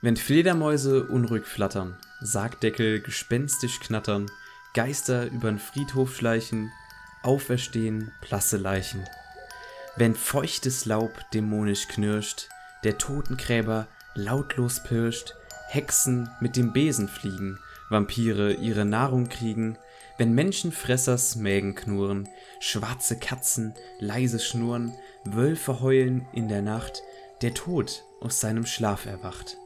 Wenn Fledermäuse unruhig flattern, Sargdeckel gespenstisch knattern, Geister übern Friedhof schleichen, auferstehen blasse Leichen. Wenn feuchtes Laub dämonisch knirscht, der Totengräber lautlos pirscht, Hexen mit dem Besen fliegen, Vampire ihre Nahrung kriegen, wenn Menschenfressers Mägen knurren, schwarze Katzen leise schnurren, Wölfe heulen in der Nacht, der Tod aus seinem Schlaf erwacht.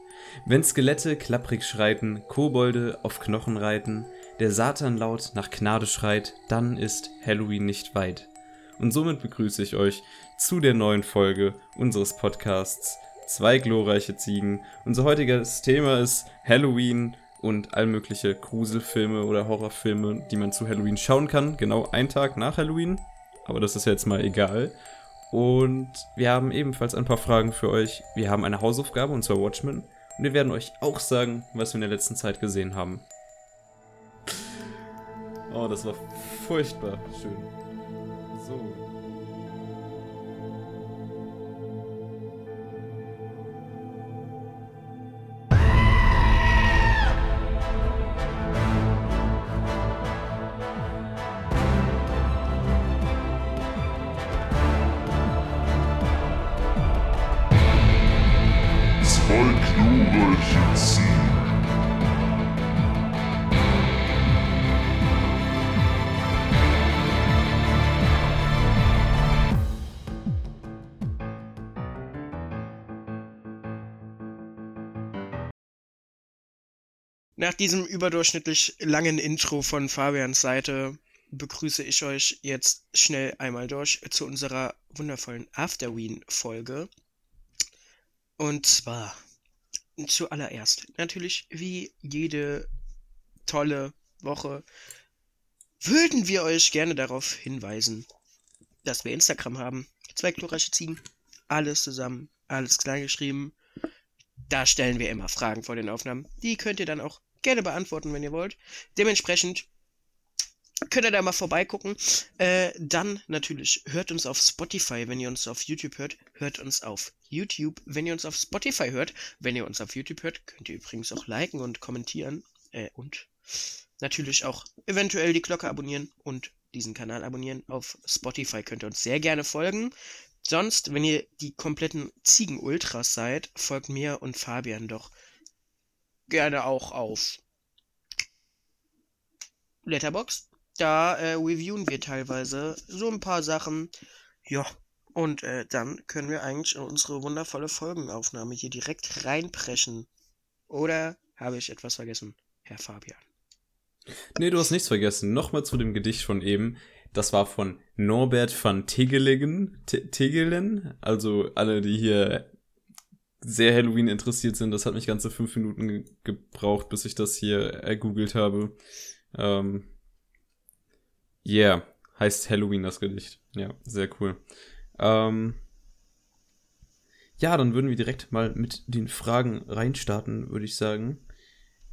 Wenn Skelette klapprig schreiten, Kobolde auf Knochen reiten, der Satan laut nach Gnade schreit, dann ist Halloween nicht weit. Und somit begrüße ich euch zu der neuen Folge unseres Podcasts Zwei glorreiche Ziegen. Unser heutiges Thema ist Halloween und allmögliche Gruselfilme oder Horrorfilme, die man zu Halloween schauen kann. Genau einen Tag nach Halloween. Aber das ist jetzt mal egal. Und wir haben ebenfalls ein paar Fragen für euch. Wir haben eine Hausaufgabe und zwar Watchmen. Und wir werden euch auch sagen, was wir in der letzten Zeit gesehen haben. Oh, das war furchtbar schön. So. Nach diesem überdurchschnittlich langen Intro von Fabians Seite begrüße ich euch jetzt schnell einmal durch zu unserer wundervollen Afterween-Folge. Und zwar zuallererst natürlich wie jede tolle Woche würden wir euch gerne darauf hinweisen, dass wir Instagram haben. Zwei glorreiche Ziegen. Alles zusammen, alles klein geschrieben. Da stellen wir immer Fragen vor den Aufnahmen. Die könnt ihr dann auch gerne beantworten, wenn ihr wollt. Dementsprechend könnt ihr da mal vorbeigucken. Äh, dann natürlich hört uns auf Spotify, wenn ihr uns auf YouTube hört. Hört uns auf YouTube, wenn ihr uns auf Spotify hört. Wenn ihr uns auf YouTube hört, könnt ihr übrigens auch liken und kommentieren. Äh, und natürlich auch eventuell die Glocke abonnieren und diesen Kanal abonnieren. Auf Spotify könnt ihr uns sehr gerne folgen. Sonst, wenn ihr die kompletten Ziegen-Ultras seid, folgt mir und Fabian doch gerne auch auf Letterbox. Da äh, reviewen wir teilweise so ein paar Sachen. Ja, und äh, dann können wir eigentlich in unsere wundervolle Folgenaufnahme hier direkt reinpreschen. Oder habe ich etwas vergessen, Herr Fabian? Nee, du hast nichts vergessen. Nochmal zu dem Gedicht von eben. Das war von Norbert van Tegelen. Te- Tegelen. Also alle, die hier sehr Halloween interessiert sind. Das hat mich ganze fünf Minuten ge gebraucht, bis ich das hier ergoogelt habe. Ähm, yeah, heißt Halloween das Gedicht. Ja, sehr cool. Ähm, ja, dann würden wir direkt mal mit den Fragen reinstarten, würde ich sagen.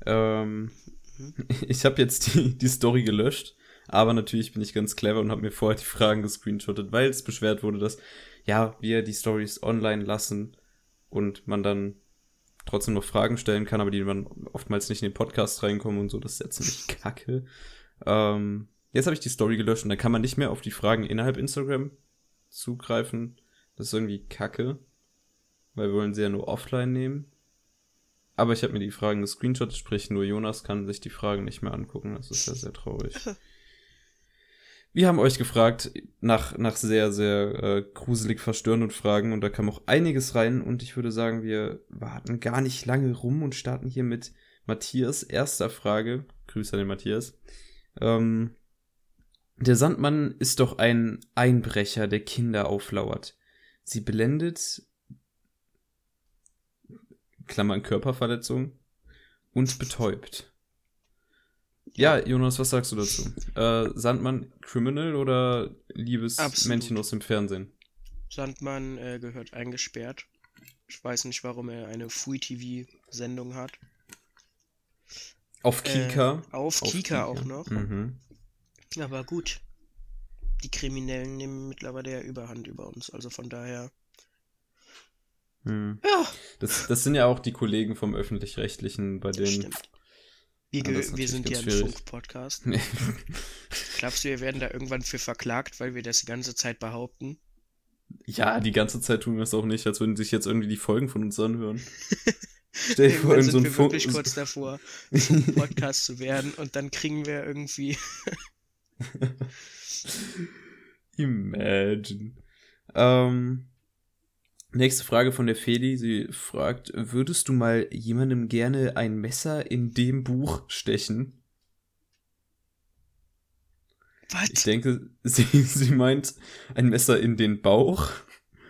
Ähm, ich habe jetzt die, die Story gelöscht, aber natürlich bin ich ganz clever und habe mir vorher die Fragen gescreenshottet, weil es beschwert wurde, dass ja, wir die Stories online lassen und man dann trotzdem noch Fragen stellen kann, aber die man oftmals nicht in den Podcast reinkommen und so, das ist ja ziemlich kacke. Ähm, jetzt habe ich die Story gelöscht und dann kann man nicht mehr auf die Fragen innerhalb Instagram zugreifen. Das ist irgendwie kacke, weil wir wollen sie ja nur offline nehmen. Aber ich habe mir die Fragen gescreenshottet, sprich nur Jonas kann sich die Fragen nicht mehr angucken. Das ist ja sehr traurig. Wir haben euch gefragt nach, nach sehr, sehr äh, gruselig verstörenden Fragen und da kam auch einiges rein und ich würde sagen, wir warten gar nicht lange rum und starten hier mit Matthias erster Frage. Grüße an den Matthias. Ähm, der Sandmann ist doch ein Einbrecher, der Kinder auflauert. Sie blendet, Klammern Körperverletzung, und betäubt. Ja, Jonas, was sagst du dazu? Äh, Sandmann Criminal oder liebes Absolut. Männchen aus dem Fernsehen? Sandmann äh, gehört eingesperrt. Ich weiß nicht, warum er eine Free-TV-Sendung hat. Auf Kika. Äh, auf, Kika auch noch. Mhm. Aber gut. Die Kriminellen nehmen mittlerweile ja Überhand über uns. Also von daher Hm. Ja, Das, das sind ja auch die Kollegen vom Öffentlich-Rechtlichen, bei denen. stimmt. Wir, Ja, wir sind ja ein. Funk-Podcast. Glaubst du, wir werden da irgendwann für verklagt, weil wir das die ganze Zeit behaupten? ja, die ganze Zeit tun wir es auch nicht, als würden sich jetzt irgendwie die Folgen von uns anhören. Stell dir vor, sind so ein wir Funk. wirklich kurz davor, zum Podcast zu werden und dann kriegen wir irgendwie. Imagine. Ähm, nächste Frage von der Feli. Sie fragt, würdest du mal jemandem gerne ein Messer in dem Buch stechen? Ich Was? denke, sie, sie meint ein Messer in den Bauch.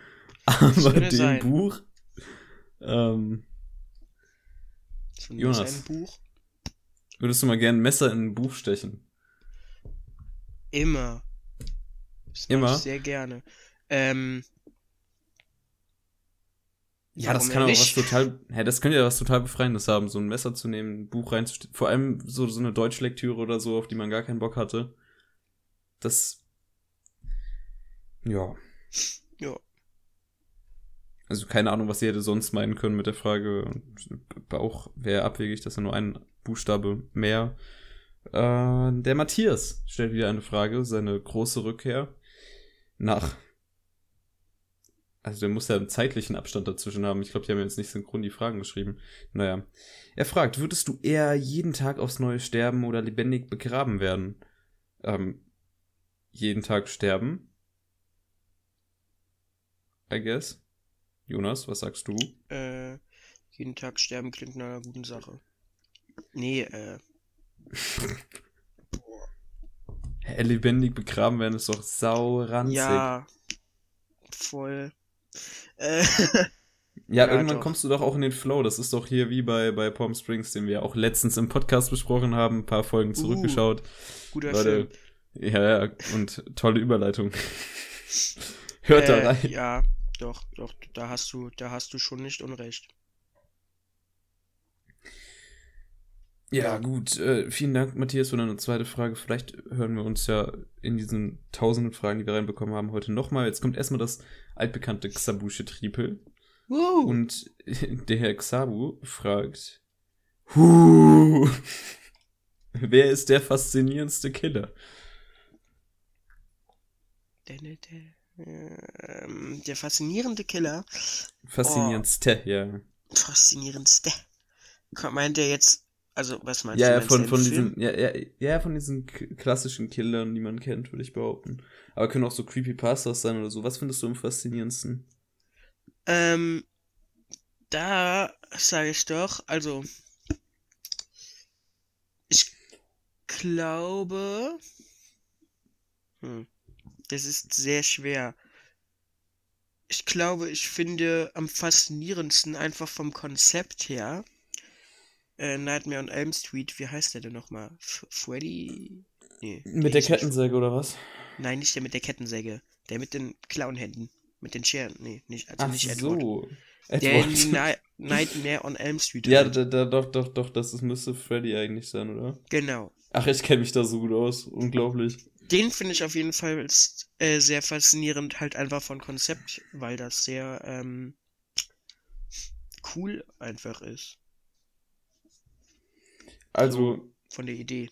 Aber dem sein. Buch. Ähm, So Jonas. Buch? würdest du mal gerne ein Messer in ein Buch stechen? Immer. Das Immer? Ich sehr gerne. Ähm, Ja, das kann auch was total, ja, das könnte ja was total Befreiendes haben, so ein Messer zu nehmen, ein Buch reinzustellen. Vor allem so, so eine Deutschlektüre oder so, auf die man gar keinen Bock hatte. Das, ja. Ja. Also keine Ahnung, was sie hätte sonst meinen können mit der Frage. Und Bauch wäre abwegig, dass er nur ein Buchstabe mehr. Äh, der Matthias stellt wieder eine Frage, seine große Rückkehr nach. Also der muss ja einen zeitlichen Abstand dazwischen haben. Ich glaube, die haben jetzt nicht synchron die Fragen geschrieben. Naja. Er fragt, würdest du eher jeden Tag aufs Neue sterben oder lebendig begraben werden? Ähm, jeden Tag sterben? I guess. Jonas, was sagst du? Äh, jeden Tag sterben klingt nach einer guten Sache. Nee, äh, Hä, lebendig begraben werden ist doch sauranzig. ja. Voll. Äh, Ja, Ja, irgendwann doch. kommst du doch auch in den Flow. Das ist doch hier wie bei, bei Palm Springs, den wir auch letztens im Podcast besprochen haben, ein paar Folgen zurückgeschaut. guter Leute, Film. ja, ja, und tolle Überleitung. Hört da Äh, rein. Ja, doch, doch, da hast du, da hast du schon nicht unrecht. Ja, gut. Äh, vielen Dank, Matthias, für deine zweite Frage. Vielleicht hören wir uns ja in diesen tausenden Fragen, die wir reinbekommen haben, heute nochmal. Jetzt kommt erstmal das altbekannte Xabusche Triepel. Wow. Und der Herr Xabu fragt, Huh, wer ist der faszinierendste Killer? Der, der, der, ähm, der faszinierende Killer. Faszinierendste, ja. Faszinierendste. Komm, Meint der jetzt, also was meinst Ja, du? ja, von, von diesen, ja, ja, ja, von diesen klassischen Killern, die man kennt, würde ich behaupten. Aber können auch so Creepypastas sein oder so. Was findest du am faszinierendsten? Ähm, da sage ich doch, also ich glaube, hm, das ist sehr schwer. Ich glaube, ich finde am faszinierendsten einfach vom Konzept her äh, Nightmare on Elm Street, wie heißt der denn nochmal? Freddy? Nee, Mit der Kettensäge oder was? Nein, nicht der mit der Kettensäge. Der mit den Clownhänden. Mit den Scheren. Nee, nicht, also Ach nicht Edward. so. Der in Edward. die Ni Nightmare on Elm Street. Ja, halt. da, da, doch, doch, doch, das ist, müsste Freddy eigentlich sein, oder? Genau. Ach, ich kenne mich da so gut aus. Unglaublich. Den finde ich auf jeden Fall äh, sehr faszinierend, halt einfach von Konzept, weil das sehr ähm, cool einfach ist. Also, Von der Idee.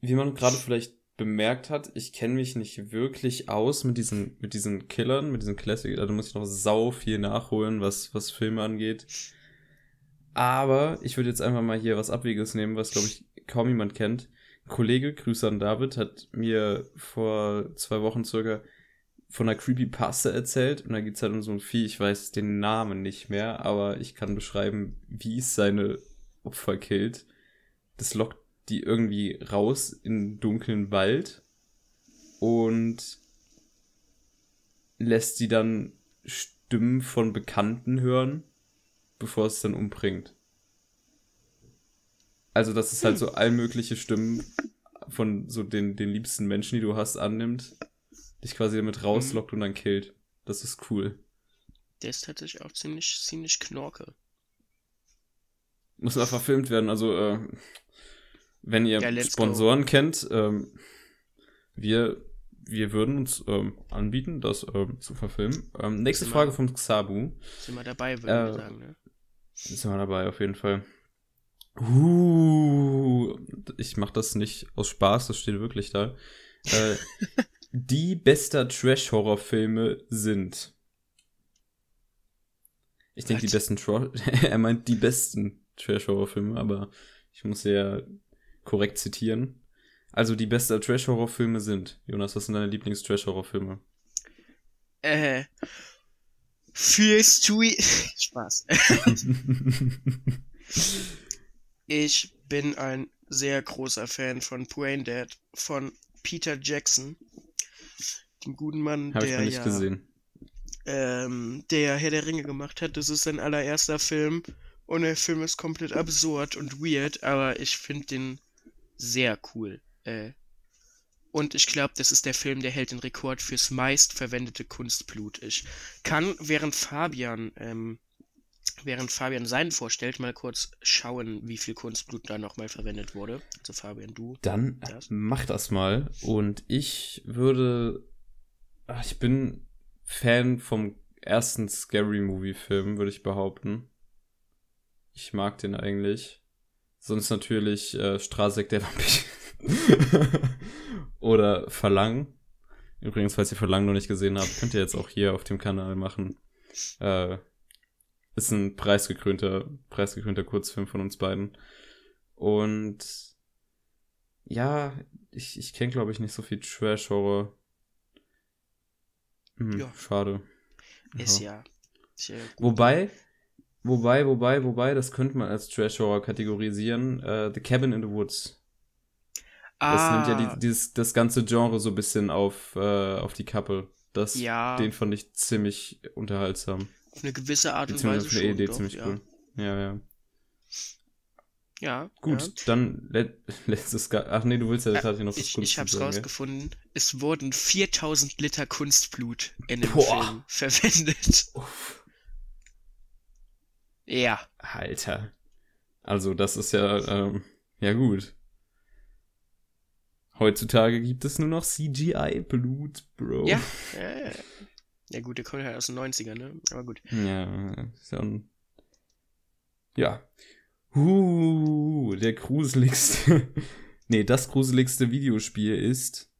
wie man gerade vielleicht bemerkt hat, ich kenne mich nicht wirklich aus mit diesen, mit diesen Killern, mit diesen Classic. Da muss ich noch sau viel nachholen, was, was Filme angeht. Aber ich würde jetzt einfach mal hier was Abwegiges nehmen, was, glaube ich, kaum jemand kennt. Ein Kollege, Grüße an David, hat mir vor zwei Wochen circa von einer Creepypasta erzählt. Und da geht's halt um so ein Vieh, ich weiß den Namen nicht mehr, aber ich kann beschreiben, wie es seine Opfer killt. Das lockt die irgendwie raus in den dunklen Wald und lässt sie dann Stimmen von Bekannten hören, bevor es dann umbringt. Also, dass es halt so allmögliche Stimmen von so den, den liebsten Menschen, die du hast, annimmt, dich quasi damit rauslockt und dann killt. Das ist cool. Der ist tatsächlich auch ziemlich, ziemlich knorke. Muss mal verfilmt werden. Also, äh, wenn ihr Ja, Sponsoren kennt, ähm, wir wir würden uns ähm, anbieten, das ähm, zu verfilmen. Ähm, nächste Sind Frage wir- von Xabu. Sind wir dabei, würde Äh, ich sagen, ne? Sind wir dabei, auf jeden Fall. Uh, ich mach das nicht aus Spaß, das steht wirklich da. Äh, die bester Trash-Horror-Filme sind. Ich denke, die besten Tro Er meint die besten Trash-Horror-Filme, aber ich muss ja korrekt zitieren. Also die besten Trash-Horror-Filme sind. Jonas, was sind deine Lieblings-Trash-Horror-Filme? Äh. Fears to Spaß. Ich bin ein sehr großer Fan von Brain Dead von Peter Jackson. Dem guten Mann, ich der noch nicht ja gesehen. ähm, der Herr der Ringe gemacht hat. Das ist sein allererster Film. Und der Film ist komplett absurd und weird, aber ich finde den sehr cool. Äh, und ich glaube, das ist der Film, der hält den Rekord fürs meistverwendete Kunstblut. Ich kann, während Fabian, ähm, während Fabian seinen vorstellt, mal kurz schauen, wie viel Kunstblut da nochmal verwendet wurde. Also Fabian, du. Dann Das? mach das mal. Und ich würde. Ach, ich bin Fan vom ersten Scary Movie-Film, würde ich behaupten. Ich mag den eigentlich. Sonst natürlich äh, Strasek der Vampir. Oder Verlangen. Übrigens, falls ihr Verlangen noch nicht gesehen habt, könnt ihr jetzt auch hier auf dem Kanal machen. Äh, ist ein preisgekrönter, preisgekrönter Kurzfilm von uns beiden. Und ja, ich, ich kenne, glaube ich, nicht so viel Trash-Horror. Hm, Ja. Schade. Ist Ja. ja. Wobei, wobei, wobei, wobei, das könnte man als Trash-Horror kategorisieren. Äh, the Cabin in the Woods. Das ah, nimmt ja die, dieses, das ganze Genre so ein bisschen auf, äh, auf die Kappe. Das, Ja. Den fand ich ziemlich unterhaltsam. auf eine gewisse Art und Weise für eine schon. Idee doch, ziemlich ja. cool. Ja, ja. Ja, Gut, Ja. dann let, letztes. Ach nee, du willst ja Äh, tatsächlich noch was Ich, ich hab's sagen, rausgefunden. Es wurden 4000 Liter Kunstblut in dem Boah. Film verwendet. Uff, Ja. Alter. Also, das ist ja, ähm, ja gut. Heutzutage gibt es nur noch CGI-Blut, Bro. Ja. Ja, gut, der kommt halt aus den 90ern, ne? Aber gut. Ja, ist ja ein. Ja. Uh, der gruseligste. nee, das gruseligste Videospiel ist.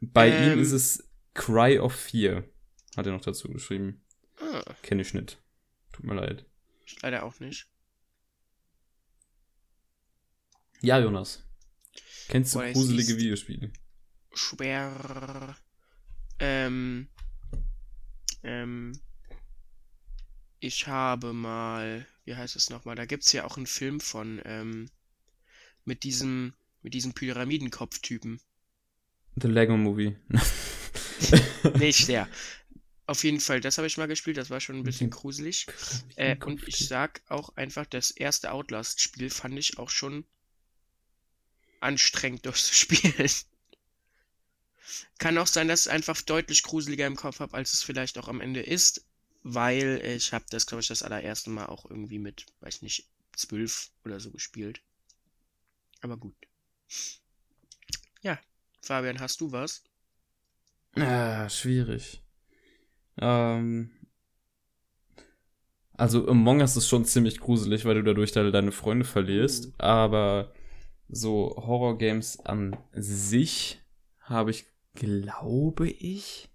Bei ihm Ähm. ist es Cry of Fear. Hat er noch dazu geschrieben. Ah, Kenne ich nicht. Tut mir leid. leider auch nicht. Ja, Jonas. Kennst du Boah, es gruselige Videospiele? Schwer. Ähm. Ähm. Ich habe mal. Wie heißt es nochmal? Da gibt's ja auch einen Film von, ähm. Mit diesem. Mit diesem Pyramidenkopf-Typen. The Lego Movie. Nicht der. Auf jeden Fall, das habe ich mal gespielt, das war schon ein bisschen gruselig. Äh, und ich sag auch einfach, das erste Outlast-Spiel fand ich auch schon anstrengend durchzuspielen. Kann auch sein, dass ich es einfach deutlich gruseliger im Kopf habe, als es vielleicht auch am Ende ist, weil ich habe das, glaube ich, das allererste Mal auch irgendwie mit, weiß nicht, zwölf oder so gespielt. Aber gut. Ja, Fabian, hast du was? Ah, schwierig. Ähm. Also Among Us ist schon ziemlich gruselig, weil du dadurch de deine Freunde verlierst. Mhm. Aber so Horror-Games an sich habe ich, glaube ich,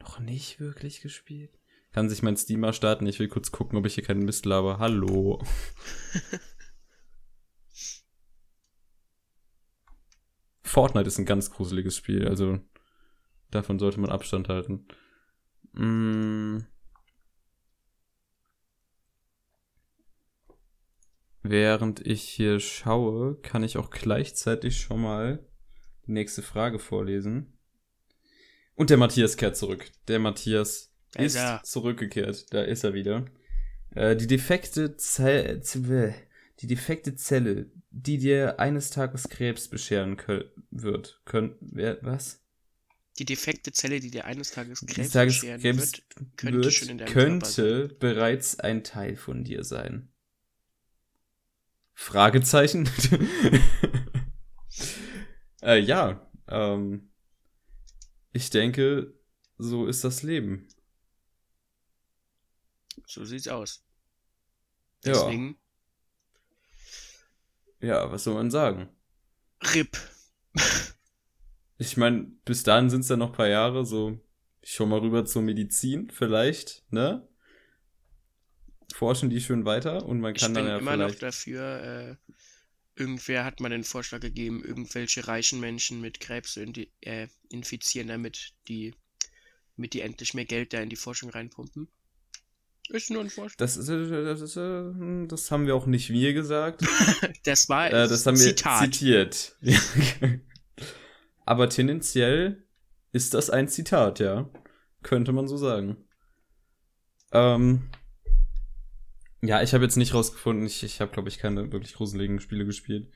noch nicht wirklich gespielt. Kann sich mein Steamer starten? Ich will kurz gucken, ob ich hier keinen Mist laber. Hallo. Fortnite ist ein ganz gruseliges Spiel, also davon sollte man Abstand halten. Mm. Während ich hier schaue, kann ich auch gleichzeitig schon mal die nächste Frage vorlesen. Und der Matthias kehrt zurück. Der Matthias ist ist er. zurückgekehrt. Da ist er wieder. Äh, die defekte Zelle, die defekte Zelle, die dir eines Tages Krebs bescheren wird, können, wer, was? Die defekte Zelle, die dir eines Tages Krebs Tages Krebs wird, könnte wird, könnte bereits ein Teil von dir sein. Fragezeichen? äh, ja, Ähm, ich denke, so ist das Leben. So sieht's aus. Ja. Deswegen, Ja, was soll man sagen? RIP. Ich meine, bis dahin sind es ja noch ein paar Jahre, so ich schau mal rüber zur Medizin, vielleicht, ne? Forschen die schön weiter und man Ich kann bin dann ja immer noch dafür, äh, irgendwer hat mal den Vorschlag gegeben, irgendwelche reichen Menschen mit Krebs zu äh, infizieren, damit die, damit die endlich mehr Geld da in die Forschung reinpumpen. Ist nur ein Vorschlag. Das, ist, das, ist, äh, das haben wir auch nicht wir gesagt. Das war Äh, das haben wir Zitat. zitiert. Aber tendenziell ist das ein Zitat, ja. Könnte man so sagen. Ähm, ja, ich habe jetzt nicht rausgefunden, ich, ich habe, glaube ich, keine wirklich gruseligen Spiele gespielt.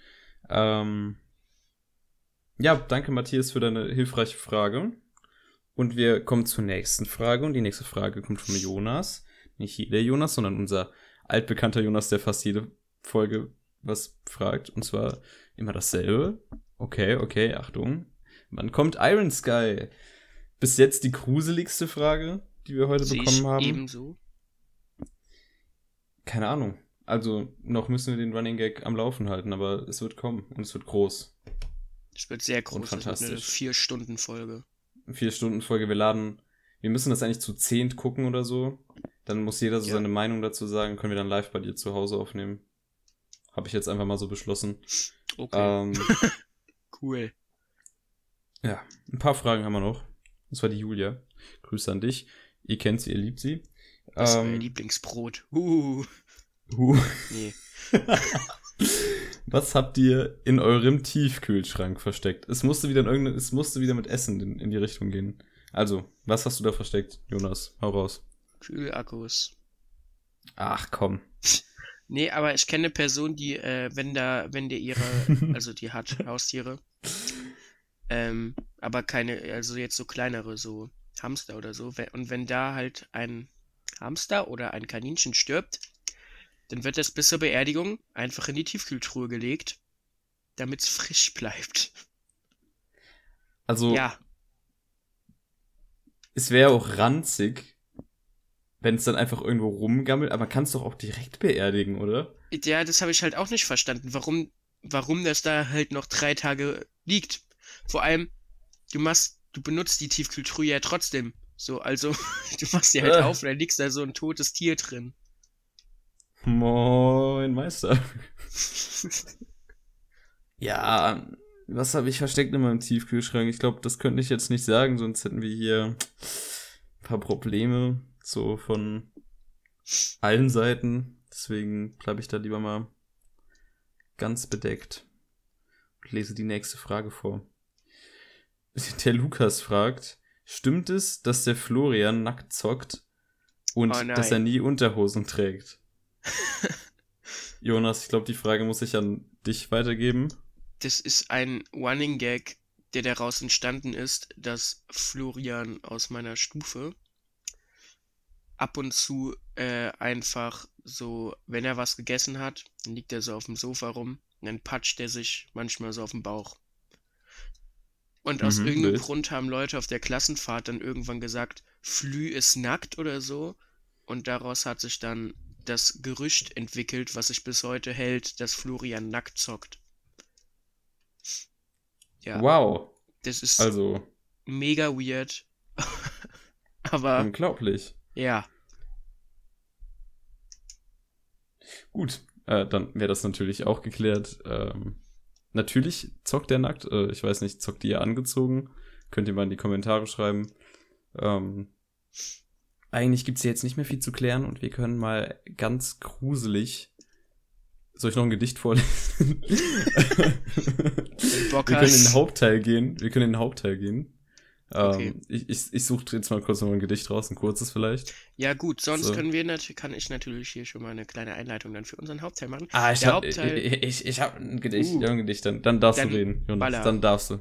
Ähm, ja, danke Matthias für deine hilfreiche Frage. Und wir kommen zur nächsten Frage. Und die nächste Frage kommt von Jonas. Nicht jeder Jonas, sondern unser altbekannter Jonas, der fast jede Folge was fragt. Und zwar immer dasselbe. Okay, okay, Achtung. Wann kommt Iron Sky? Bis jetzt die gruseligste Frage, die wir heute Sehe bekommen haben. ebenso. Keine Ahnung. Also, noch müssen wir den Running Gag am Laufen halten, aber es wird kommen und es wird groß. Es wird sehr groß. Und Das wird eine fantastisch. Vier-Stunden-Folge. Vier Stunden Folge, wir laden. Wir müssen das eigentlich zu zehnt gucken oder so. Dann muss jeder so Ja. seine Meinung dazu sagen, können wir dann live bei dir zu Hause aufnehmen. Habe ich jetzt einfach mal so beschlossen. Okay, Ähm, cool. Ja, ein paar Fragen haben wir noch. Das war die Julia. Grüße an dich. Ihr kennt sie, ihr liebt sie. Das war ihr Ähm, Lieblingsbrot. Uh, huh. nee. Was habt ihr in eurem Tiefkühlschrank versteckt? Es musste wieder in irgendeine, es musste wieder mit Essen in, in die Richtung gehen. Also, was hast du da versteckt, Jonas? Hau raus. Kühlakkus. Ach komm. Nee, aber ich kenne eine Person, die, äh, wenn da, wenn der ihre, also die hat Haustiere, ähm, aber keine, also jetzt so kleinere, so Hamster oder so, und wenn da halt ein Hamster oder ein Kaninchen stirbt, dann wird das bis zur Beerdigung einfach in die Tiefkühltruhe gelegt, damit es frisch bleibt. Also, Ja, es wäre auch ranzig, wenn es dann einfach irgendwo rumgammelt, aber man kann es doch auch direkt beerdigen, oder? ja, das habe ich halt auch nicht verstanden, warum, warum das da halt noch drei Tage liegt. Vor allem, du machst, du benutzt die Tiefkühltruhe ja trotzdem. So, also, du machst die halt Äh. auf und da liegt da so ein totes Tier drin. Moin, Meister. Ja, was habe ich versteckt in meinem Tiefkühlschrank? Ich glaube, das könnte ich jetzt nicht sagen, sonst hätten wir hier ein paar Probleme, so von allen Seiten. Deswegen bleibe ich da lieber mal ganz bedeckt und lese die nächste Frage vor. Der Lukas fragt, stimmt es, dass der Florian nackt zockt und Oh dass er nie Unterhosen trägt? Jonas, ich glaube, die Frage muss ich an dich weitergeben. Das ist ein Running Gag, der daraus entstanden ist, dass Florian aus meiner Stufe ab und zu äh, einfach so, wenn er was gegessen hat, dann liegt er so auf dem Sofa rum und dann patscht er sich manchmal so auf den Bauch. Und aus Mhm, irgendeinem wild. Grund haben Leute auf der Klassenfahrt dann irgendwann gesagt, Flü ist nackt oder so. Und daraus hat sich dann das Gerücht entwickelt, was sich bis heute hält, dass Florian nackt zockt. Ja, Wow. das ist Also, mega weird. Aber unglaublich. ja, Gut, äh, dann wäre das natürlich auch geklärt. Ähm, natürlich zockt der nackt. Äh, ich weiß nicht, zockt ihr angezogen? Könnt ihr mal in die Kommentare schreiben. Ähm, eigentlich gibt's hier jetzt nicht mehr viel zu klären und wir können mal ganz gruselig. Soll ich noch ein Gedicht vorlesen? Wir können in den. Hauptteil gehen. Wir können in den Hauptteil gehen. Ähm, Okay. Ich, ich, ich suche jetzt mal kurz noch ein Gedicht raus, ein kurzes vielleicht. Ja gut, sonst So. können wir natürlich, kann ich natürlich hier schon mal eine kleine Einleitung dann für unseren Hauptteil machen. Ah, ich Der hab, Hauptteil- ich, ich, ich hab ein Gedicht, Uh. ja, ein Gedicht, dann, dann darfst Dann du reden, Jonas, baller. dann darfst du.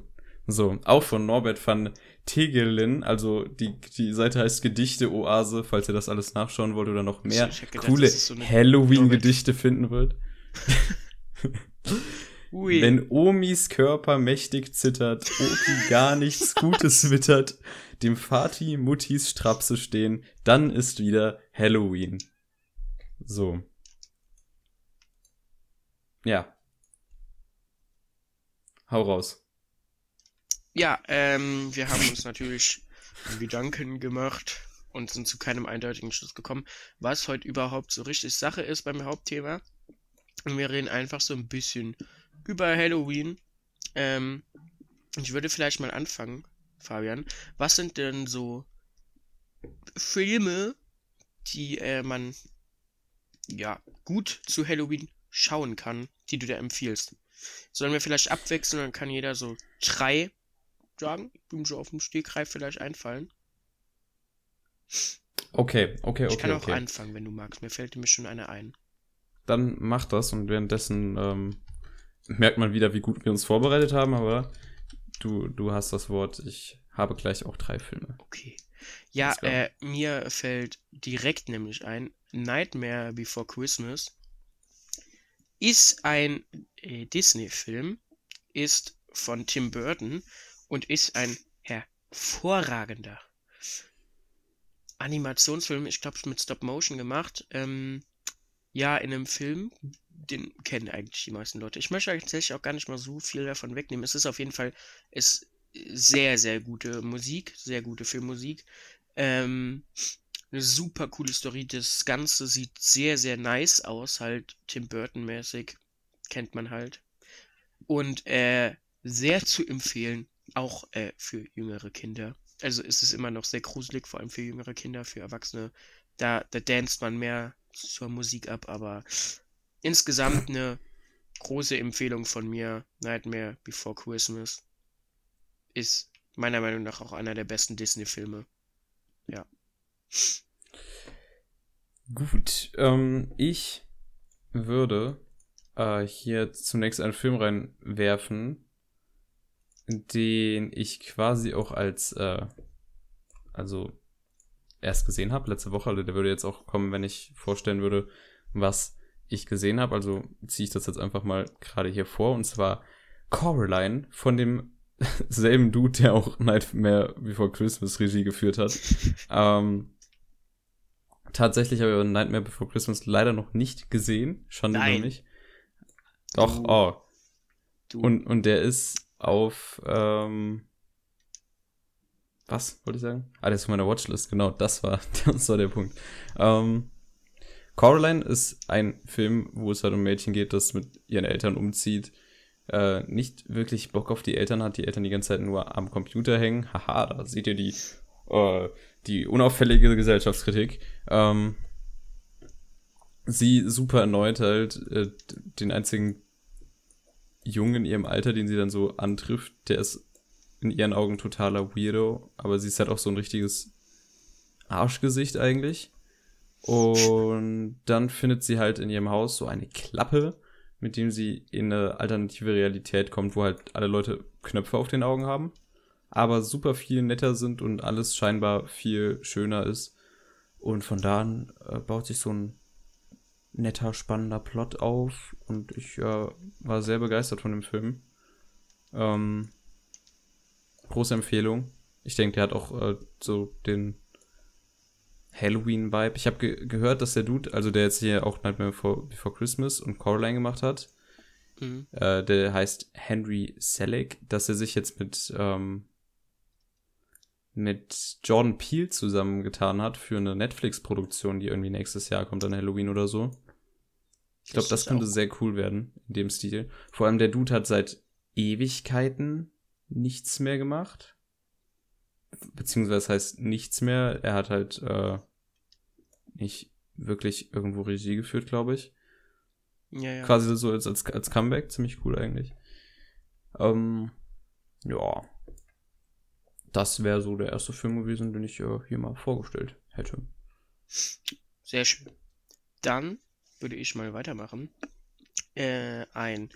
So, auch von Norbert van Tegelin, also die, die Seite heißt Gedichte Oase, falls ihr das alles nachschauen wollt oder noch mehr gedacht, coole so Halloween-Gedichte finden wollt. Ui. Wenn Omis Körper mächtig zittert, Opi gar nichts Gutes wittert, dem Vati Muttis Strapse stehen, dann ist wieder Halloween. So. Ja. Hau raus. Ja, ähm, wir haben uns natürlich Gedanken gemacht und sind zu keinem eindeutigen Schluss gekommen, was heute überhaupt so richtig Sache ist beim Hauptthema. Und wir reden einfach so ein bisschen über Halloween. Ähm, ich würde vielleicht mal anfangen, Fabian. Was sind denn so Filme, die äh, man ja gut zu Halloween schauen kann, die du dir empfiehlst? Sollen wir vielleicht abwechseln, dann kann jeder so drei sagen, die ihm so auf dem Stegreif vielleicht einfallen. Okay, okay, okay. Ich kann auch okay. anfangen, wenn du magst. Mir fällt nämlich schon eine ein. Dann mach das und währenddessen ähm, merkt man wieder, wie gut wir uns vorbereitet haben, aber du, du hast das Wort. Ich habe gleich auch drei Filme. Okay. Ja, äh, mir fällt direkt nämlich ein, Nightmare Before Christmas ist ein äh, Disney-Film, ist von Tim Burton und ist ein hervorragender Animationsfilm, ich glaube mit Stop Motion gemacht. Ähm, ja, in einem Film, den kennen eigentlich die meisten Leute. Ich möchte tatsächlich auch gar nicht mal so viel davon wegnehmen. Es ist auf jeden Fall ist sehr, sehr gute Musik, sehr gute Filmmusik. Ähm, eine super coole Story. Das Ganze sieht sehr, sehr nice aus, halt Tim Burton-mäßig. Kennt man halt. Und äh, sehr zu empfehlen, auch äh, für jüngere Kinder. Also ist es immer noch sehr gruselig, vor allem für jüngere Kinder, für Erwachsene. Da, da danst man mehr zur Musik ab, aber insgesamt eine große Empfehlung von mir. Nightmare Before Christmas ist meiner Meinung nach auch einer der besten Disney-Filme. Ja. Gut, ähm, ich würde äh, hier zunächst einen Film reinwerfen, den ich quasi auch als, äh, also erst gesehen habe, letzte Woche. Also der würde jetzt auch kommen, wenn ich vorstellen würde, was ich gesehen habe. Also ziehe ich das jetzt einfach mal gerade hier vor. Und zwar Coraline von dem selben Dude, der auch Nightmare Before Christmas Regie geführt hat. ähm, tatsächlich habe ich Nightmare Before Christmas leider noch nicht gesehen. Schande Nein. über mich. Doch, Du- oh. Du, Und, und der ist auf, ähm, was wollte ich sagen? Ah, der ist auf meiner Watchlist, genau, das war, das war der Punkt. Ähm, Coraline ist ein Film, wo es halt um Mädchen geht, das mit ihren Eltern umzieht, äh, nicht wirklich Bock auf die Eltern hat, die Eltern die ganze Zeit nur am Computer hängen. Haha, da seht ihr die, äh, die unauffällige Gesellschaftskritik. Ähm, sie super erneut halt äh, den einzigen Jungen in ihrem Alter, den sie dann so antrifft, der ist in ihren Augen totaler Weirdo, aber sie ist halt auch so ein richtiges Arschgesicht eigentlich. Und dann findet sie halt in ihrem Haus so eine Klappe, mit dem sie in eine alternative Realität kommt, wo halt alle Leute Knöpfe auf den Augen haben, aber super viel netter sind und alles scheinbar viel schöner ist. Und von da an äh, baut sich so ein netter, spannender Plot auf und ich äh, war sehr begeistert von dem Film. Ähm, große Empfehlung. Ich denke, der hat auch äh, so den Halloween-Vibe. Ich habe ge gehört, dass der Dude, also der jetzt hier auch Nightmare Before, Before Christmas und Coraline gemacht hat, Mhm. äh, der heißt Henry Selick, dass er sich jetzt mit, ähm, mit Jordan Peele zusammengetan hat für eine Netflix-Produktion, die irgendwie nächstes Jahr kommt an Halloween oder so. Ich glaube, das könnte sehr cool werden, in dem Stil. Vor allem der Dude hat seit Ewigkeiten nichts mehr gemacht. Beziehungsweise heißt nichts mehr. Er hat halt äh, nicht wirklich irgendwo Regie geführt, glaube ich. Ja, ja. Quasi so als, als, als Comeback, ziemlich cool eigentlich. Ähm, ja. Das wäre so der erste Film gewesen, den ich äh, hier mal vorgestellt hätte. Sehr schön. Dann würde ich mal weitermachen. Äh, ein,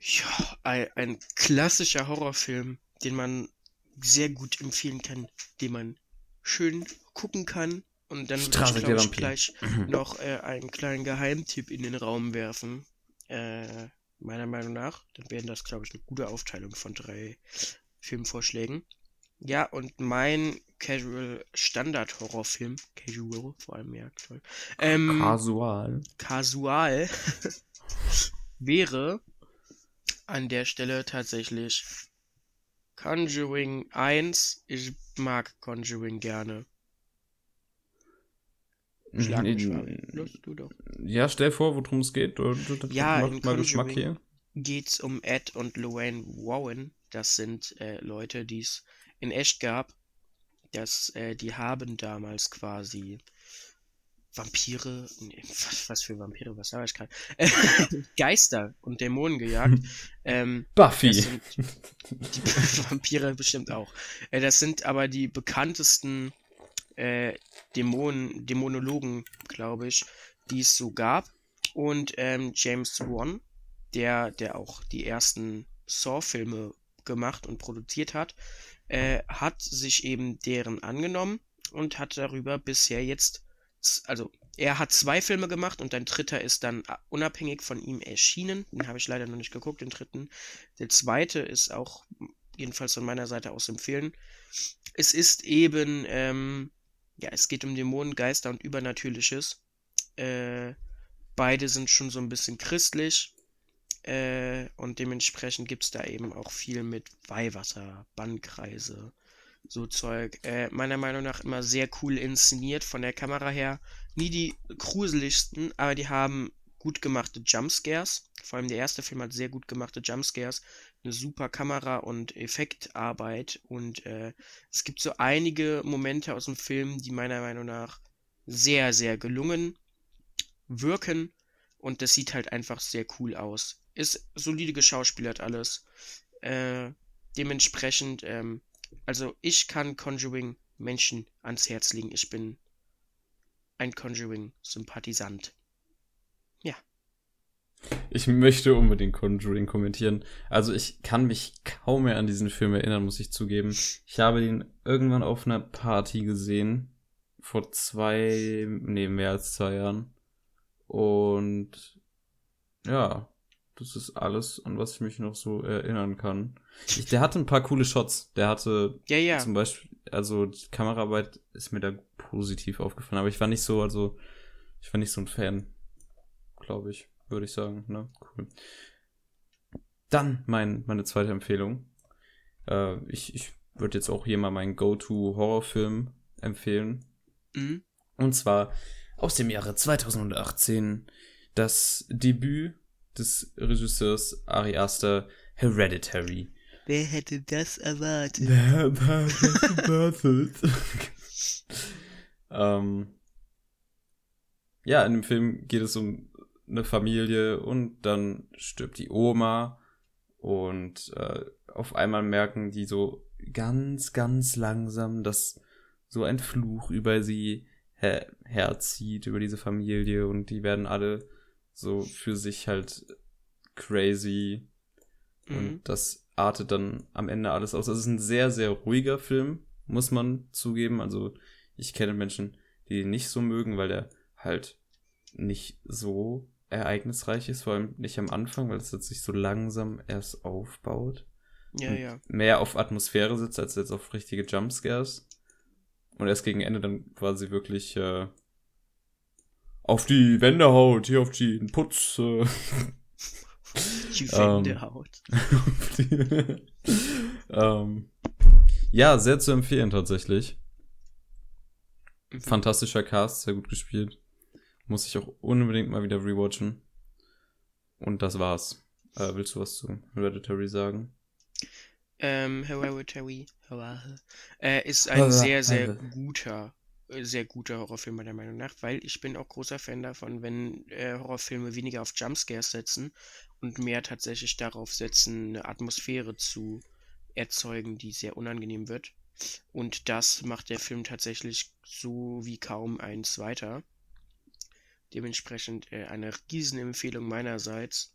ja, ein, ein klassischer Horrorfilm, den man sehr gut empfehlen kann, den man schön gucken kann. Und dann würde Straße ich, glaub ich, Vampire. gleich noch äh, einen kleinen Geheimtipp in den Raum werfen. Äh, meiner Meinung nach. Dann wären das, glaube ich, eine gute Aufteilung von drei Filmvorschlägen. Ja, und mein Casual Standard Horrorfilm, Casual vor allem, ja, toll. Ähm, Casual. Casual wäre an der Stelle tatsächlich Conjuring 1. Ich mag Conjuring gerne. Schlag mich mal. Los, du doch. Ja, stell vor, worum es geht. Du, du, du, Ja, mach mal Geschmack hier. geht's um Ed und Luanne Warren. Das sind äh, Leute, die es in echt gab. Das, äh, die haben damals quasi Vampire, nee, was, was für Vampire, was sag ich gerade? Geister und Dämonen gejagt. ähm, Buffy. sind die Vampire bestimmt auch. Äh, das sind aber die bekanntesten äh, Dämonen, Dämonologen, glaube ich, die es so gab. Und ähm, James Wan, der, der auch die ersten Saw-Filme gemacht und produziert hat, äh, hat sich eben deren angenommen und hat darüber bisher jetzt, also er hat zwei Filme gemacht und ein dritter ist dann unabhängig von ihm erschienen. Den habe ich leider noch nicht geguckt, den dritten. Der zweite ist auch jedenfalls von meiner Seite aus empfehlen. Es ist eben, ähm, ja, es geht um Dämonen, Geister und Übernatürliches. Äh, beide sind schon so ein bisschen christlich. Äh, und dementsprechend gibt es da eben auch viel mit Weihwasser, Bannkreise, so Zeug. Äh, meiner Meinung nach immer sehr cool inszeniert von der Kamera her. Nie die gruseligsten, aber die haben gut gemachte Jumpscares. Vor allem der erste Film hat sehr gut gemachte Jumpscares. Eine super Kamera- und Effektarbeit. Und äh, es gibt so einige Momente aus dem Film, die meiner Meinung nach sehr, sehr gelungen wirken. Und das sieht halt einfach sehr cool aus. Ist solide geschauspielert alles. Äh, dementsprechend, ähm, also ich kann Conjuring Menschen ans Herz legen. Ich bin ein Conjuring-Sympathisant. Ich möchte unbedingt Conjuring kommentieren. Also ich kann mich kaum mehr an diesen Film erinnern, muss ich zugeben. Ich habe ihn irgendwann auf einer Party gesehen. Vor zwei, nee, mehr als zwei Jahren. Und ja, das ist alles, an was ich mich noch so erinnern kann. Ich, der hatte ein paar coole Shots. Der hatte Ja, ja. zum Beispiel, also die Kameraarbeit ist mir da positiv aufgefallen, aber ich war nicht so, also ich war nicht so ein Fan, glaube ich, würde ich sagen. Ne? Cool. Dann mein, meine zweite Empfehlung. Äh, ich ich würde jetzt auch hier mal meinen Go-To-Horrorfilm empfehlen. Mhm. Und zwar aus dem Jahre 2018 das Debüt des Regisseurs Ari Aster Hereditary. Wer hätte das erwartet? ähm, ja, in dem Film geht es um eine Familie und dann stirbt die Oma und äh, auf einmal merken die so ganz, ganz langsam, dass so ein Fluch über sie her herzieht, über diese Familie und die werden alle so für sich halt crazy Mhm. und das artet dann am Ende alles aus. Es ist ein sehr, sehr ruhiger Film, muss man zugeben. Also ich kenne Menschen, die ihn nicht so mögen, weil der halt nicht so ereignisreich ist, vor allem nicht am Anfang, weil es jetzt sich so langsam erst aufbaut. Ja, ja. mehr auf Atmosphäre sitzt, als jetzt auf richtige Jumpscares. Und erst gegen Ende dann quasi wirklich äh, auf die Wände haut, hier auf den Putz. Äh, Die Ähm, Wendehaut. auf die, ähm, ja, sehr zu empfehlen tatsächlich. Mhm. Fantastischer Cast, sehr gut gespielt. Muss ich auch unbedingt mal wieder rewatchen. Und das war's. Äh, willst du was zu Hereditary sagen? Ähm, Hereditary äh, ist ein sehr, sehr guter, äh, sehr guter Horrorfilm meiner Meinung nach, weil ich bin auch großer Fan davon, wenn äh, Horrorfilme weniger auf Jumpscares setzen und mehr tatsächlich darauf setzen, eine Atmosphäre zu erzeugen, die sehr unangenehm wird. Und das macht der Film tatsächlich so wie kaum ein zweiter. Dementsprechend äh, eine Riesenempfehlung meinerseits.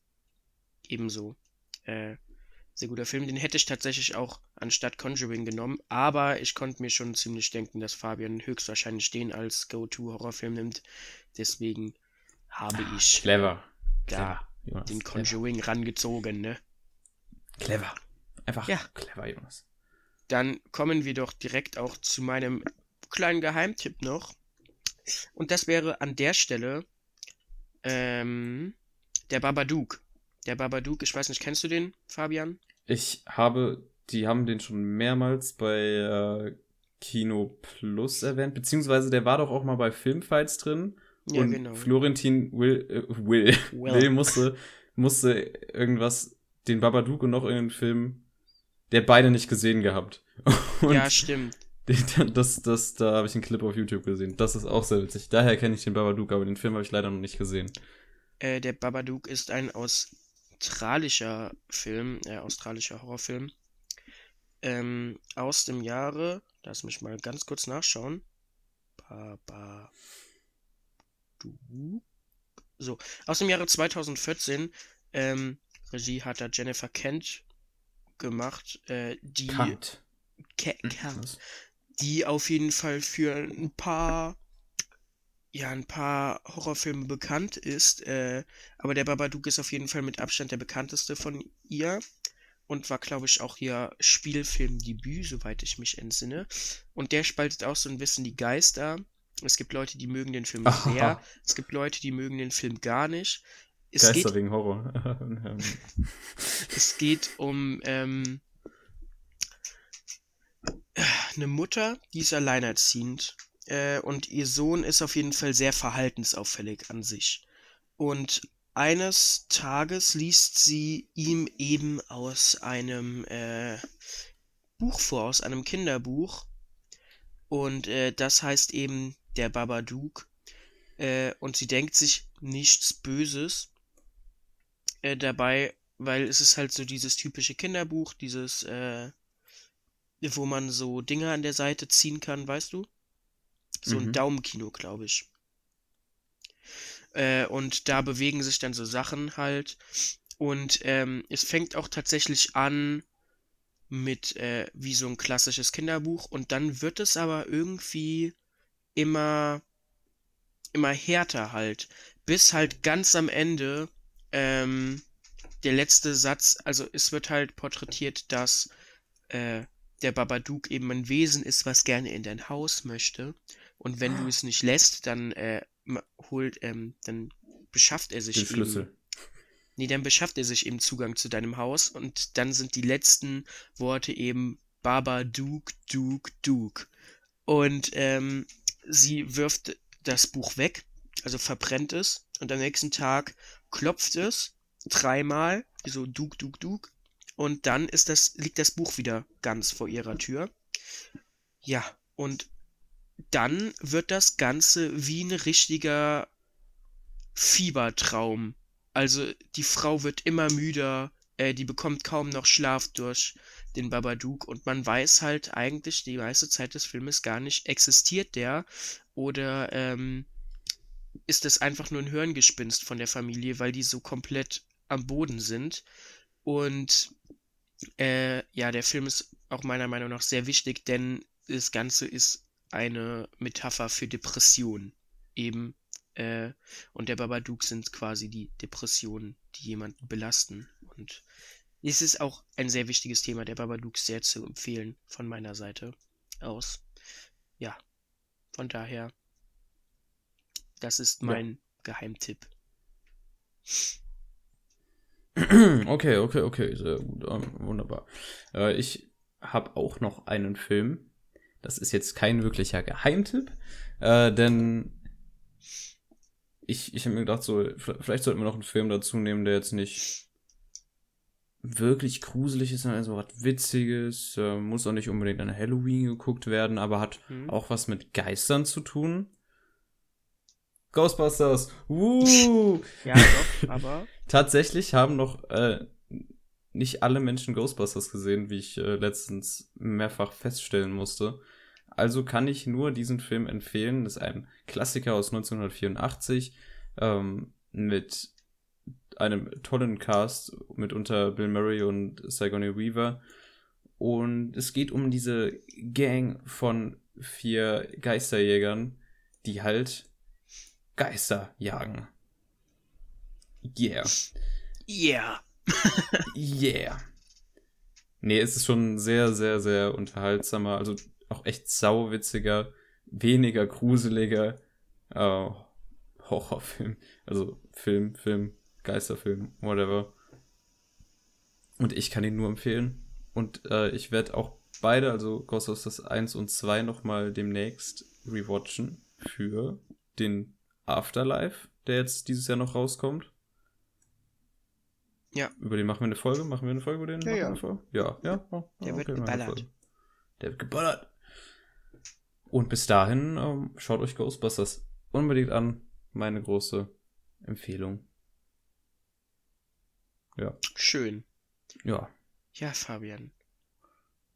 Ebenso. Äh, sehr guter Film. Den hätte ich tatsächlich auch anstatt Conjuring genommen, aber ich konnte mir schon ziemlich denken, dass Fabian höchstwahrscheinlich den als Go-To-Horrorfilm nimmt. Deswegen habe ich Clever. da Jonas. den clever. Conjuring rangezogen, ne? Clever. Einfach Ja. clever, Jonas. Dann kommen wir doch direkt auch zu meinem kleinen Geheimtipp noch. Und das wäre an der Stelle ähm, der Babadook. Der Babadook, ich weiß nicht, kennst du den, Fabian? Ich habe, die haben den schon mehrmals bei äh, Kino Plus erwähnt, beziehungsweise der war doch auch mal bei Filmfights drin. Ja, und genau. Florentin Will, äh, Will, Will. Will musste, musste irgendwas, den Babadook und noch irgendeinen Film, der beide nicht gesehen gehabt. Und Ja, stimmt. das, das, da habe ich einen Clip auf YouTube gesehen. Das ist auch sehr witzig. Daher kenne ich den Babadook, aber den Film habe ich leider noch nicht gesehen. Äh, der Babadook ist ein australischer Film, äh, australischer Horrorfilm. Ähm, aus dem Jahre, lass mich mal ganz kurz nachschauen. Babadook. So, aus dem Jahre 2014. Ähm, Regie hat da Jennifer Kent gemacht, äh, die Kant. Ke Kent, Was? Die auf jeden Fall für ein paar, ja, ein paar Horrorfilme bekannt ist. Äh, aber der Babadook ist auf jeden Fall mit Abstand der bekannteste von ihr und war, glaube ich, auch ihr Spielfilmdebüt, soweit ich mich entsinne. Und der spaltet auch so ein bisschen die Geister. Es gibt Leute, die mögen den Film Aha. sehr. Es gibt Leute, die mögen den Film gar nicht. Es Geister geht wegen Horror. Es geht um ähm, eine Mutter, die ist alleinerziehend äh, und ihr Sohn ist auf jeden Fall sehr verhaltensauffällig an sich. Und eines Tages liest sie ihm eben aus einem äh, Buch vor, aus einem Kinderbuch. Und äh, das heißt eben der Babadook. Äh, und sie denkt sich nichts Böses äh, dabei, weil es ist halt so dieses typische Kinderbuch, dieses, äh, wo man so Dinge an der Seite ziehen kann, weißt du? So ein Mhm. Daumenkino, glaube ich. Äh, und da bewegen sich dann so Sachen halt. Und ähm, es fängt auch tatsächlich an mit äh, wie so ein klassisches Kinderbuch. Und dann wird es aber irgendwie immer, immer härter halt. Bis halt ganz am Ende ähm, der letzte Satz, also es wird halt porträtiert, dass äh, der Babadook eben ein Wesen ist, was gerne in dein Haus möchte. Und wenn du es nicht lässt, dann äh, holt, ähm, dann beschafft er sich den eben. Schlüssel. Nee, dann beschafft er sich eben Zugang zu deinem Haus und dann sind die letzten Worte eben Baba Duke, Duke, Duke. Und ähm, sie wirft das Buch weg, also verbrennt es und am nächsten Tag klopft es dreimal, so Duke, Duke, Duke. Und dann ist das, liegt das Buch wieder ganz vor ihrer Tür. Ja, und dann wird das Ganze wie ein richtiger Fiebertraum. Also die Frau wird immer müder, äh, die bekommt kaum noch Schlaf durch den Babadook und man weiß halt eigentlich die meiste Zeit des Filmes gar nicht, existiert der oder ähm, ist es einfach nur ein Hirngespinst von der Familie, weil die so komplett am Boden sind. Und äh, ja, der Film ist auch meiner Meinung nach sehr wichtig, denn das Ganze ist eine Metapher für Depression. Eben äh, und der Babadook sind quasi die Depressionen, die jemanden belasten. Und es ist auch ein sehr wichtiges Thema, der Babadook sehr zu empfehlen von meiner Seite aus. Ja, von daher, das ist Ja. mein Geheimtipp. Okay, okay, okay, sehr gut, ähm, wunderbar. Äh, ich habe auch noch einen Film. Das ist jetzt kein wirklicher Geheimtipp, äh, denn ich, ich habe mir gedacht, so, vielleicht sollten wir noch einen Film dazu nehmen, der jetzt nicht wirklich gruselig ist, sondern so was Witziges. Äh, muss auch nicht unbedingt an Halloween geguckt werden, aber hat Hm? auch was mit Geistern zu tun. Ghostbusters! Woo! Ja, doch, aber Tatsächlich haben noch äh, nicht alle Menschen Ghostbusters gesehen, wie ich äh, letztens mehrfach feststellen musste. Also kann ich nur diesen Film empfehlen. Das ist ein Klassiker aus 1984 ähm, mit einem tollen Cast, mitunter Bill Murray und Sigourney Weaver. Und es geht um diese Gang von vier Geisterjägern, die halt Geister jagen. Yeah. Yeah. Yeah. Nee, es ist schon sehr, sehr, sehr unterhaltsamer, also auch echt sauwitziger, weniger gruseliger äh, Horrorfilm. Also Film, Film, Geisterfilm, whatever. Und ich kann ihn nur empfehlen. Und äh, ich werde auch beide, also Ghostbusters 1 und 2, nochmal demnächst rewatchen für den Afterlife, der jetzt dieses Jahr noch rauskommt. Ja. Über den machen wir eine Folge? Machen wir eine Folge über den? Ja, ja. eine Folge? Ja, ja. Oh, Der wird machen wir eine geballert. Der wird geballert. Und bis dahin, ähm, schaut euch Ghostbusters unbedingt an. Meine große Empfehlung. Ja. Schön. Ja. Ja, Fabian.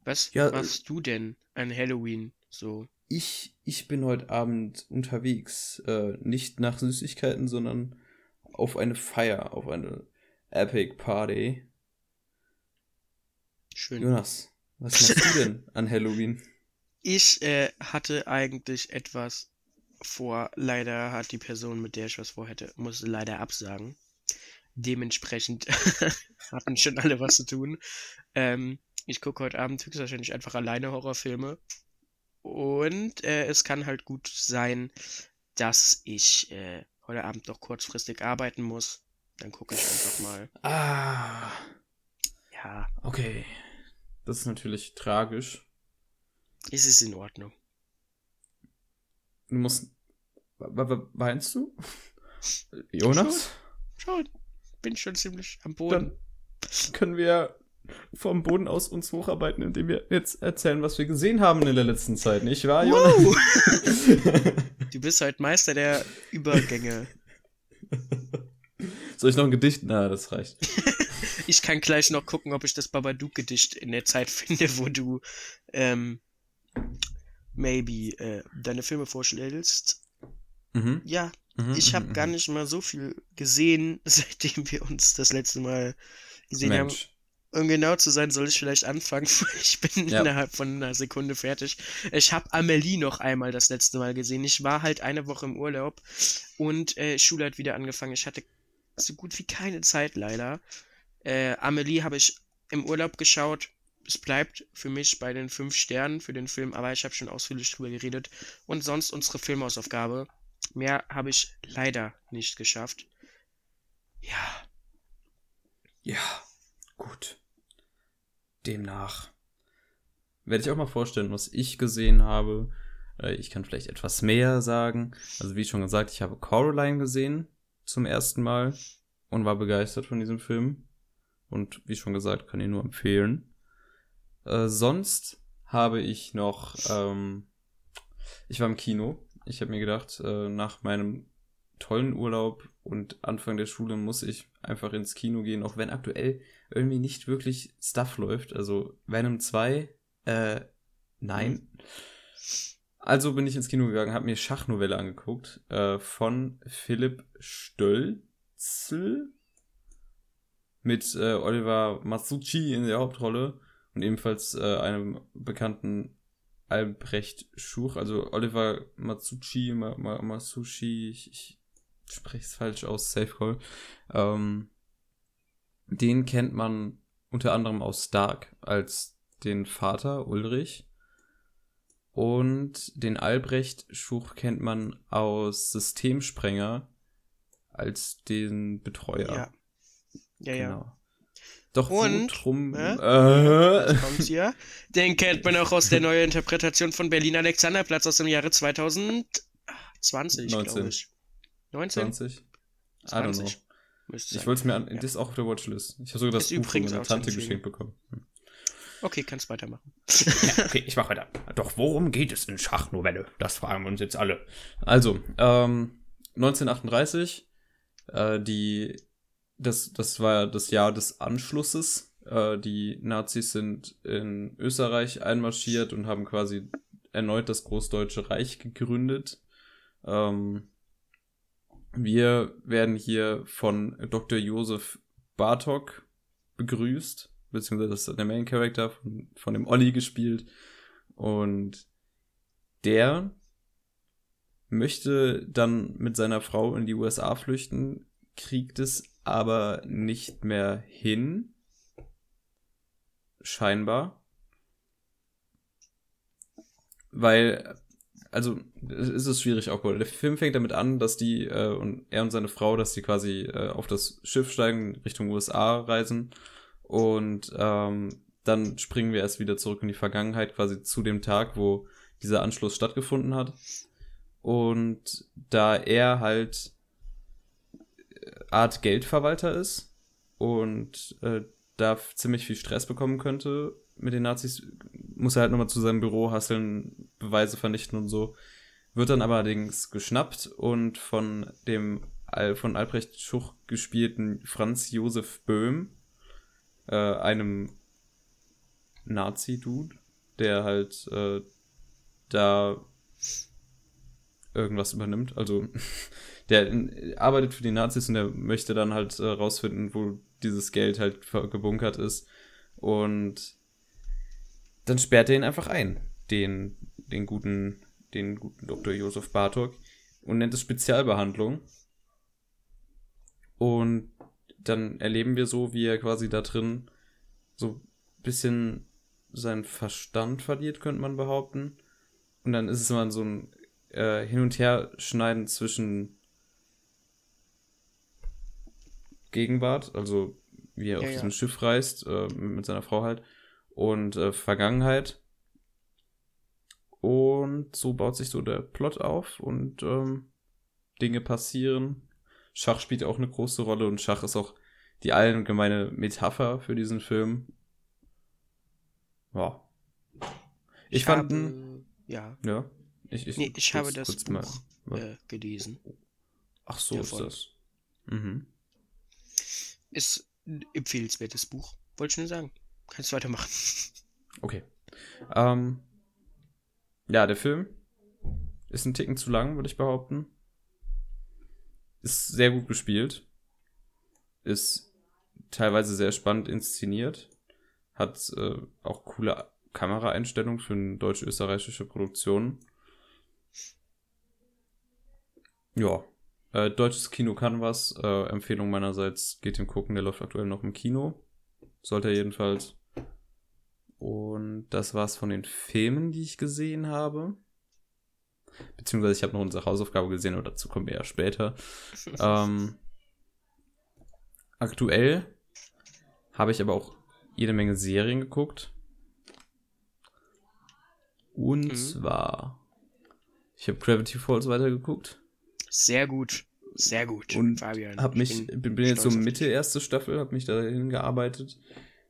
Was Ja, äh, machst du denn an Halloween so? Ich, ich bin heute Abend unterwegs. Äh, nicht nach Süßigkeiten, sondern auf eine Feier, auf eine Epic Party. Schön. Jonas, was machst du denn an Halloween? Ich äh, hatte eigentlich etwas vor. Leider hat die Person, mit der ich was vorhätte, musste leider absagen. Dementsprechend hatten schon alle was zu tun. Ähm, ich gucke heute Abend höchstwahrscheinlich einfach alleine Horrorfilme. Und äh, es kann halt gut sein, dass ich äh, heute Abend noch kurzfristig arbeiten muss. Dann gucke ich einfach mal. Ah, Ja, okay. Das ist natürlich tragisch. es ist in Ordnung. Du musst. Weinst du? Jonas? Schon. Bin schon ziemlich am Boden. Dann können wir vom Boden aus uns hocharbeiten, indem wir jetzt erzählen, was wir gesehen haben in der letzten Zeit, nicht wahr, Jonas? Du bist halt Meister der Übergänge. Soll ich noch ein Gedicht? Na, das reicht. Ich kann gleich noch gucken, ob ich das Babadook-Gedicht in der Zeit finde, wo du ähm, maybe äh, deine Filme vorstellst. Mhm. Ja, Mhm, ich habe mhm, gar mhm. nicht mal so viel gesehen, seitdem wir uns das letzte Mal gesehen haben. Um genau zu sein, soll ich vielleicht anfangen. Ich bin Ja. innerhalb von einer Sekunde fertig. Ich habe Amelie noch einmal das letzte Mal gesehen. Ich war halt eine Woche im Urlaub und äh, Schule hat wieder angefangen. Ich hatte so gut wie keine Zeit leider. Äh, Amelie habe ich im Urlaub geschaut. Es bleibt für mich bei den fünf Sternen für den Film, aber ich habe schon ausführlich drüber geredet. Und sonst unsere Filmhausaufgabe. Mehr habe ich leider nicht geschafft. Ja, Ja, gut. Demnach werde ich auch mal vorstellen, was ich gesehen habe. Äh, Ich kann vielleicht etwas mehr sagen. Also wie schon gesagt, ich habe Coraline gesehen zum ersten Mal und war begeistert von diesem Film. Und wie schon gesagt, kann ihn nur empfehlen. Äh, sonst habe ich noch, ähm, ich war im Kino. Ich habe mir gedacht, äh, nach meinem tollen Urlaub und Anfang der Schule muss ich einfach ins Kino gehen, auch wenn aktuell irgendwie nicht wirklich Stuff läuft. Also Venom 2, äh, nein. Also bin ich ins Kino gegangen, habe mir Schachnovelle angeguckt äh, von Philipp Stölzel mit äh, Oliver Masucci in der Hauptrolle und ebenfalls äh, einem bekannten Albrecht Schuch, also Oliver Matsuchi, Ma Ma Masushi, ich, ich spreche es falsch aus, Safe Call. Ähm, den kennt man unter anderem aus Dark als den Vater Ulrich. Und den Albrecht Schuch kennt man aus Systemsprenger als den Betreuer. ja. Ja, ja. Genau. Doch Und, drum. äh? Äh, kommt hier. Den kennt man auch aus der neuen Interpretation von Berlin Alexanderplatz aus dem Jahre 2020, 19. glaube ich. 19? 20? I don't know. Müsste Ich sein. wollte es mir an, Ja. das ist auch auf der Watchlist. Ich habe sogar das Ist Buch von meiner Tante geschenkt bekommen. Hm. Okay, kannst weitermachen. Ja, okay, ich mache weiter. Doch worum geht es in Schachnovelle? Das fragen wir uns jetzt alle. Also, ähm, 1938, äh, die, das, das war das Jahr des Anschlusses. Äh, die Nazis sind in Österreich einmarschiert und haben quasi erneut das Großdeutsche Reich gegründet. Ähm, wir werden hier von Dr. Josef Bartok begrüßt, beziehungsweise das ist der Main Character von, von dem Olli gespielt. Und der möchte dann mit seiner Frau in die USA flüchten, kriegt es aber nicht mehr hin. Scheinbar. Weil, also, es ist schwierig auch. Der Film fängt damit an, dass die, äh, und er und seine Frau, dass die quasi äh, auf das Schiff steigen, Richtung USA reisen. Und ähm, dann springen wir erst wieder zurück in die Vergangenheit, quasi zu dem Tag, wo dieser Anschluss stattgefunden hat. Und da er halt äh, Art Geldverwalter ist und äh, da ziemlich viel Stress bekommen könnte mit den Nazis, muss er halt nochmal zu seinem Büro hasseln, Beweise vernichten und so. Wird dann allerdings geschnappt und von dem von Albrecht Schuch gespielten Franz Josef Böhm, äh, einem Nazi-Dude, der halt äh, da irgendwas übernimmt. Also der arbeitet für die Nazis und der möchte dann halt äh, rausfinden, wo dieses Geld halt gebunkert ist. Und dann sperrt er ihn einfach ein, den, den guten, den guten Dr. Josef Bartok, und nennt es Spezialbehandlung. Und dann erleben wir so, wie er quasi da drin so ein bisschen seinen Verstand verliert, könnte man behaupten. Und dann ist es immer so ein äh, Hin- und Herschneiden zwischen Gegenwart, also wie er ja, auf diesem ja. Schiff reist, äh, mit seiner Frau halt, und äh, Vergangenheit. Und so baut sich so der Plot auf und ähm, Dinge passieren. Schach spielt auch eine große Rolle und Schach ist auch die allgemeine Metapher für diesen Film. Ja. Ich, ich fand. Habe, ja. Ja. Ich, ich, nee, ich habe das Buch mal, äh, gelesen. Ach so davon. ist das. Mhm. Ist ein empfehlenswertes Buch. Wollte ich nur sagen. Kannst du weitermachen. Okay. Ähm, ja, der Film ist ein Ticken zu lang, würde ich behaupten. Ist sehr gut gespielt. Ist teilweise sehr spannend inszeniert. Hat äh, auch coole Kameraeinstellungen für eine deutsch-österreichische Produktion. Ja, äh, deutsches Kino kann was. Äh, Empfehlung meinerseits, geht den gucken, der läuft aktuell noch im Kino. Sollte er jedenfalls. Und das war's von den Filmen, die ich gesehen habe. Beziehungsweise ich habe noch unsere Hausaufgabe gesehen, aber dazu kommen wir ja später. ähm, aktuell habe ich aber auch jede Menge Serien geguckt. Und mhm. zwar, ich habe Gravity Falls weitergeguckt. Sehr gut. Sehr gut, und Fabian. Hab mich, bin, bin jetzt so Mitte erste Staffel, habe mich dahin gearbeitet.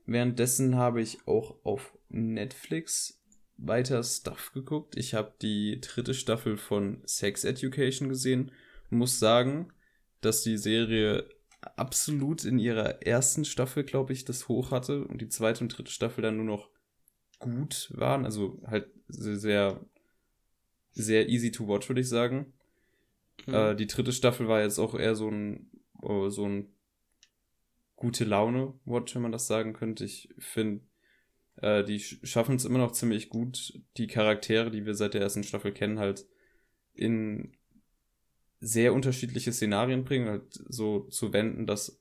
Währenddessen habe ich auch auf Netflix weiter Stuff geguckt. Ich habe die dritte Staffel von Sex Education gesehen. Muss sagen, dass die Serie absolut in ihrer ersten Staffel, glaube ich, das hoch hatte und die zweite und dritte Staffel dann nur noch gut waren. Also halt sehr, sehr easy to watch, würde ich sagen. Mhm. Äh, die dritte Staffel war jetzt auch eher so ein, oh, so ein gute Laune-Watch, wenn man das sagen könnte. Ich finde, äh, die schaffen es immer noch ziemlich gut, die Charaktere, die wir seit der ersten Staffel kennen, halt in sehr unterschiedliche Szenarien bringen, halt so zu wenden, dass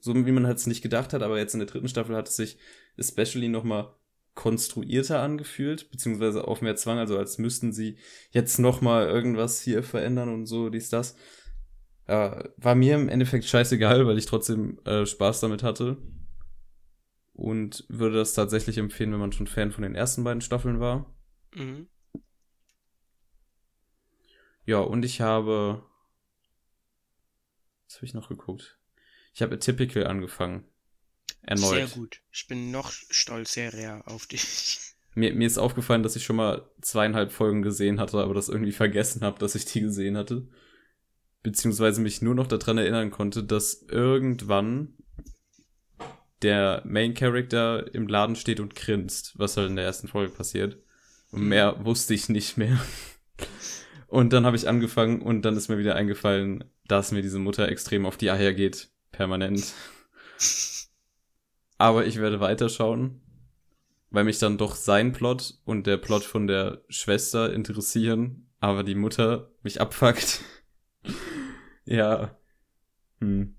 so wie man halt es nicht gedacht hat, aber jetzt in der dritten Staffel hat es sich especially nochmal konstruierter angefühlt, beziehungsweise auf mehr Zwang, also als müssten sie jetzt nochmal irgendwas hier verändern und so, dies, das. Äh, war mir im Endeffekt scheißegal, weil ich trotzdem äh, Spaß damit hatte. Und würde das tatsächlich empfehlen, wenn man schon Fan von den ersten beiden Staffeln war. Mhm. Ja, und ich habe. Was habe ich noch geguckt? Ich habe Typical angefangen. Erneut. Sehr gut. Ich bin noch stolzer auf dich. Mir, mir ist aufgefallen, dass ich schon mal zweieinhalb Folgen gesehen hatte, aber das irgendwie vergessen habe, dass ich die gesehen hatte. Beziehungsweise mich nur noch daran erinnern konnte, dass irgendwann der Main Character im Laden steht und grinst, was halt in der ersten Folge passiert. Und mehr wusste ich nicht mehr. Und dann habe ich angefangen und dann ist mir wieder eingefallen, dass mir diese Mutter extrem auf die Eier geht. Permanent. Aber ich werde weiterschauen, weil mich dann doch sein Plot und der Plot von der Schwester interessieren, aber die Mutter mich abfuckt. Ja. Hm.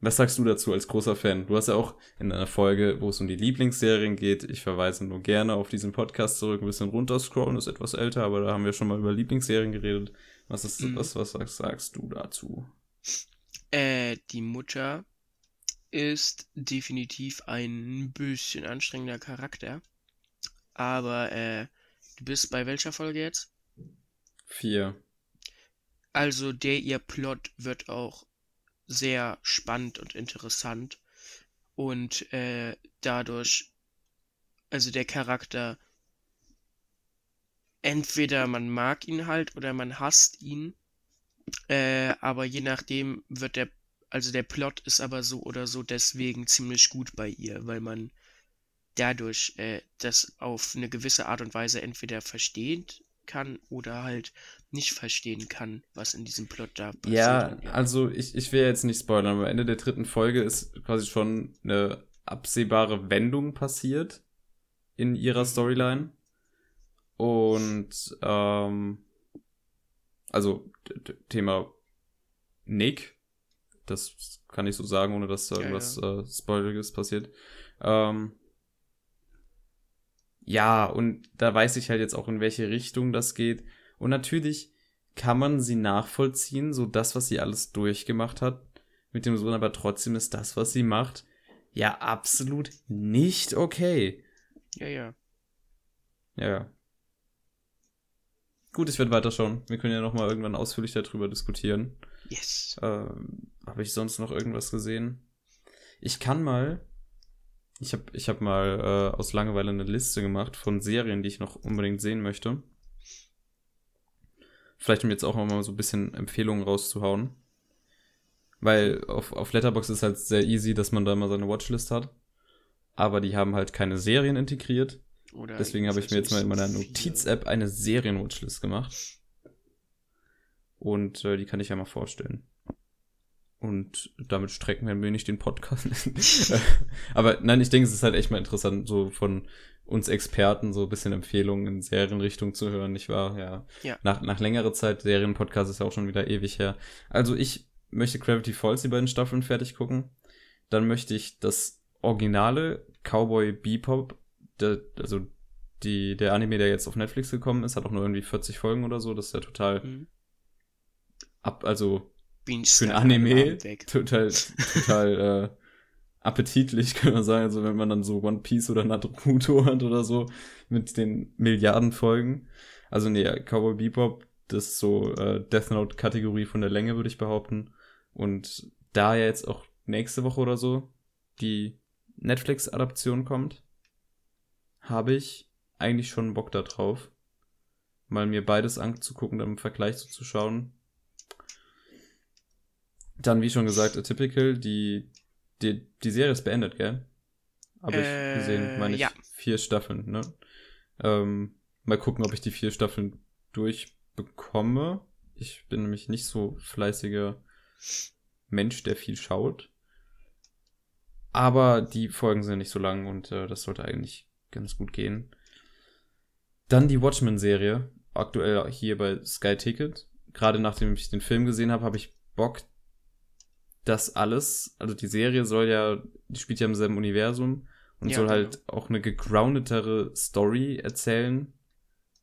Was sagst du dazu als großer Fan? Du hast ja auch in einer Folge, wo es um die Lieblingsserien geht, ich verweise nur gerne auf diesen Podcast zurück, ein bisschen runterscrollen, ist etwas älter, aber da haben wir schon mal über Lieblingsserien geredet. Was ist, Mhm. was, was sagst, sagst du dazu? Äh, die Mutter ist definitiv ein bisschen anstrengender Charakter. Aber, äh, du bist bei welcher Folge jetzt? Vier. Also der ihr Plot wird auch sehr spannend und interessant. Und äh, dadurch, also der Charakter, entweder man mag ihn halt oder man hasst ihn, äh, aber je nachdem wird der, also der Plot ist aber so oder so deswegen ziemlich gut bei ihr, weil man dadurch äh, das auf eine gewisse Art und Weise entweder versteht kann oder halt nicht verstehen kann, was in diesem Plot da passiert. Ja, also ich, ich will jetzt nicht spoilern, aber am Ende der dritten Folge ist quasi schon eine absehbare Wendung passiert in ihrer Storyline. Und ähm, also Thema Nick, das kann ich so sagen, ohne dass da Ja, irgendwas Äh, Spoileriges passiert. Ähm, ja, und da weiß ich halt jetzt auch, in welche Richtung das geht. Und natürlich kann man sie nachvollziehen, so das, was sie alles durchgemacht hat mit dem Sohn, aber trotzdem ist das, was sie macht, ja absolut nicht okay. ja, ja. Ja, ja. Gut, ich werde weiterschauen. Wir können ja noch mal irgendwann ausführlich darüber diskutieren. Yes. Ähm, habe ich sonst noch irgendwas gesehen? Ich kann mal. Ich habe ich hab mal äh, aus Langeweile eine Liste gemacht von Serien, die ich noch unbedingt sehen möchte. Vielleicht um jetzt auch mal so ein bisschen Empfehlungen rauszuhauen. Weil auf, auf Letterboxd ist halt sehr easy, dass man da mal seine Watchlist hat. Aber die haben halt keine Serien integriert. Oder Deswegen habe ich mir jetzt mal in meiner Notiz-App eine Serien-Watchlist gemacht. Und äh, die kann ich ja mal vorstellen. Und damit strecken wir ein wenig den Podcast. Aber nein, ich denke, es ist halt echt mal interessant, so von uns Experten so ein bisschen Empfehlungen in Serienrichtung zu hören, nicht wahr? Ja. Ja. Nach, nach längerer Zeit, Serienpodcast ist ja auch schon wieder ewig her. Also ich möchte Gravity Falls die beiden Staffeln fertig gucken. Dann möchte ich das originale Cowboy Bebop, der, also die, der Anime, der jetzt auf Netflix gekommen ist, hat auch nur irgendwie 40 Folgen oder so. Das ist ja total Mhm. ab, also für ein Anime total, total äh, appetitlich, kann man sagen. Also wenn man dann so One Piece oder Naruto hat oder so mit den Milliarden Folgen. Also nee, Cowboy Bebop, das ist so äh, Death Note Kategorie von der Länge, würde ich behaupten. Und da ja jetzt auch nächste Woche oder so die Netflix-Adaption kommt, habe ich eigentlich schon Bock da drauf. Mal mir beides anzugucken, dann im Vergleich so zu schauen. Dann, wie schon gesagt, Atypical, die, die, die Serie ist beendet, gell? Habe ich Äh, gesehen, meine ich, ja. vier Staffeln, ne? Ähm, mal gucken, ob ich die vier Staffeln durchbekomme. Ich bin nämlich nicht so fleißiger Mensch, der viel schaut. Aber die Folgen sind nicht so lang und äh, das sollte eigentlich ganz gut gehen. Dann die Watchmen-Serie, aktuell hier bei Sky Ticket. Gerade nachdem ich den Film gesehen habe, habe ich Bock, das alles, also die Serie soll ja, die spielt ja im selben Universum und Ja, soll genau. halt auch eine gegroundetere Story erzählen.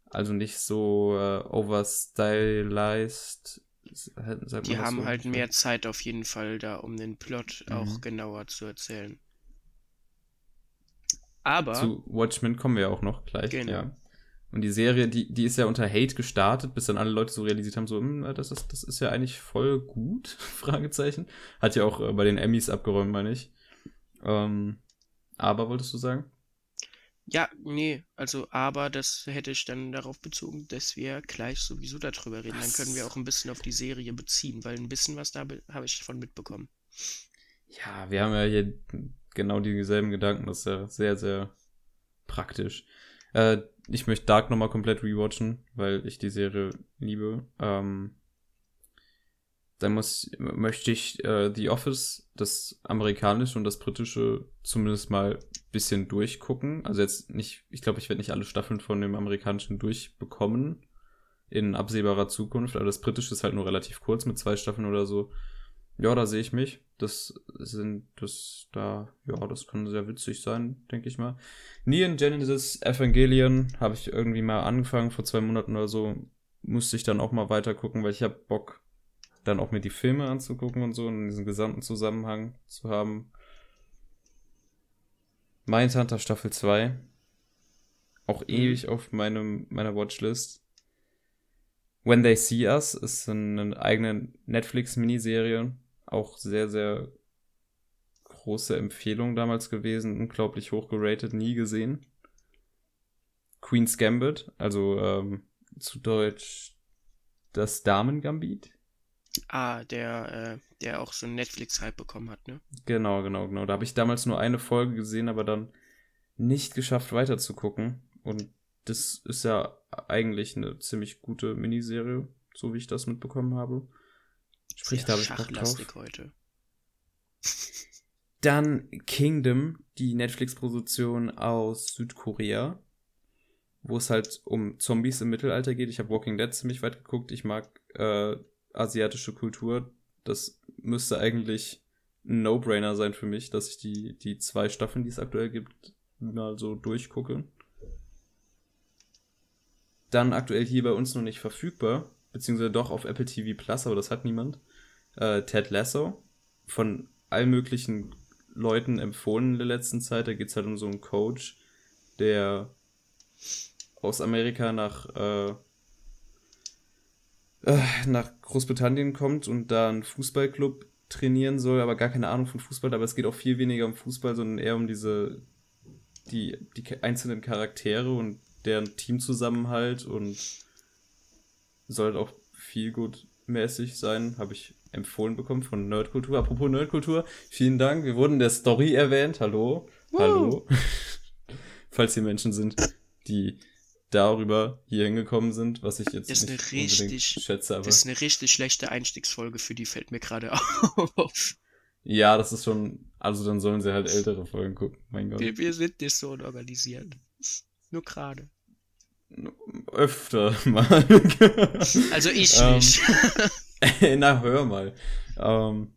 Also nicht so äh, overstylized. Die haben so? halt mehr Zeit auf jeden Fall da, um den Plot auch Mhm. genauer zu erzählen. Aber, Zu Watchmen kommen wir auch noch gleich. Genau. Ja. Und die Serie, die, die ist ja unter Hate gestartet, bis dann alle Leute so realisiert haben, so, hm, das ist, das ist ja eigentlich voll gut, Fragezeichen. Hat ja auch äh, bei den Emmys abgeräumt, meine ich. Ähm, aber wolltest du sagen? ja, nee, also, aber das hätte ich dann darauf bezogen, dass wir gleich sowieso darüber reden. Dann können wir auch ein bisschen auf die Serie beziehen, weil ein bisschen was da be- habe ich davon mitbekommen. Ja, wir haben ja hier genau dieselben Gedanken, das ist ja sehr, sehr praktisch. Äh, ich möchte Dark nochmal komplett rewatchen, weil ich die Serie liebe. Ähm, dann muss, möchte ich äh, The Office, das amerikanische und das britische, zumindest mal bisschen durchgucken. Also jetzt nicht, ich glaube, ich werde nicht alle Staffeln von dem amerikanischen durchbekommen in absehbarer Zukunft, aber das britische ist halt nur relativ kurz mit zwei Staffeln oder so. Ja, da sehe ich mich. Das sind, das da, ja, das kann sehr witzig sein, denke ich mal. Neon Genesis Evangelion habe ich irgendwie mal angefangen vor zwei Monaten oder so. Musste ich dann auch mal weiter gucken, weil ich habe Bock, dann auch mir die Filme anzugucken und so und diesen gesamten Zusammenhang zu haben. Mindhunter Staffel 2. Auch Mhm. ewig auf meinem, meiner Watchlist. When They See Us ist eine eigene Netflix-Miniserie. Auch sehr, sehr große Empfehlung damals gewesen. Unglaublich hoch geratet, nie gesehen. Queen's Gambit, also ähm, zu Deutsch das Damen-Gambit. Ah, der, äh, der auch so einen Netflix-Hype bekommen hat, ne? Genau, genau, genau. Da habe ich damals nur eine Folge gesehen, aber dann nicht geschafft weiter zu gucken. Und das ist ja eigentlich eine ziemlich gute Miniserie, so wie ich das mitbekommen habe. Sprich, Sehr da habe ich Bock drauf. heute. Dann Kingdom, die Netflix-Produktion aus Südkorea, wo es halt um Zombies im Mittelalter geht. Ich habe Walking Dead ziemlich weit geguckt. Ich mag äh, asiatische Kultur. Das müsste eigentlich ein No-Brainer sein für mich, dass ich die, die zwei Staffeln, die es aktuell gibt, mal so durchgucke. Dann aktuell hier bei uns noch nicht verfügbar, beziehungsweise doch auf Apple TV Plus, aber das hat niemand. Äh, Ted Lasso von allen möglichen Leuten empfohlen in der letzten Zeit. Da geht es halt um so einen Coach, der aus Amerika nach, äh, äh, nach Großbritannien kommt und da einen Fußballclub trainieren soll, aber gar keine Ahnung von Fußball, aber es geht auch viel weniger um Fußball, sondern eher um diese, die, die einzelnen Charaktere und deren Teamzusammenhalt und soll halt auch viel gut mäßig sein, habe ich empfohlen bekommen von Nerdkultur. Apropos Nerdkultur, vielen Dank. Wir wurden in der Story erwähnt. Hallo. Hallo. Falls hier Menschen sind, die darüber hier hingekommen sind, was ich jetzt Das ist nicht eine richtig- unbedingt schätze, aber Das ist eine richtig schlechte Einstiegsfolge, für die fällt mir gerade auf. ja, das ist schon, also dann sollen sie halt ältere Folgen gucken. Mein Gott. Wir, wir sind nicht so organisiert. Nur gerade. Öfter mal. Also ich Ähm, nicht. Na, hör mal. Ähm,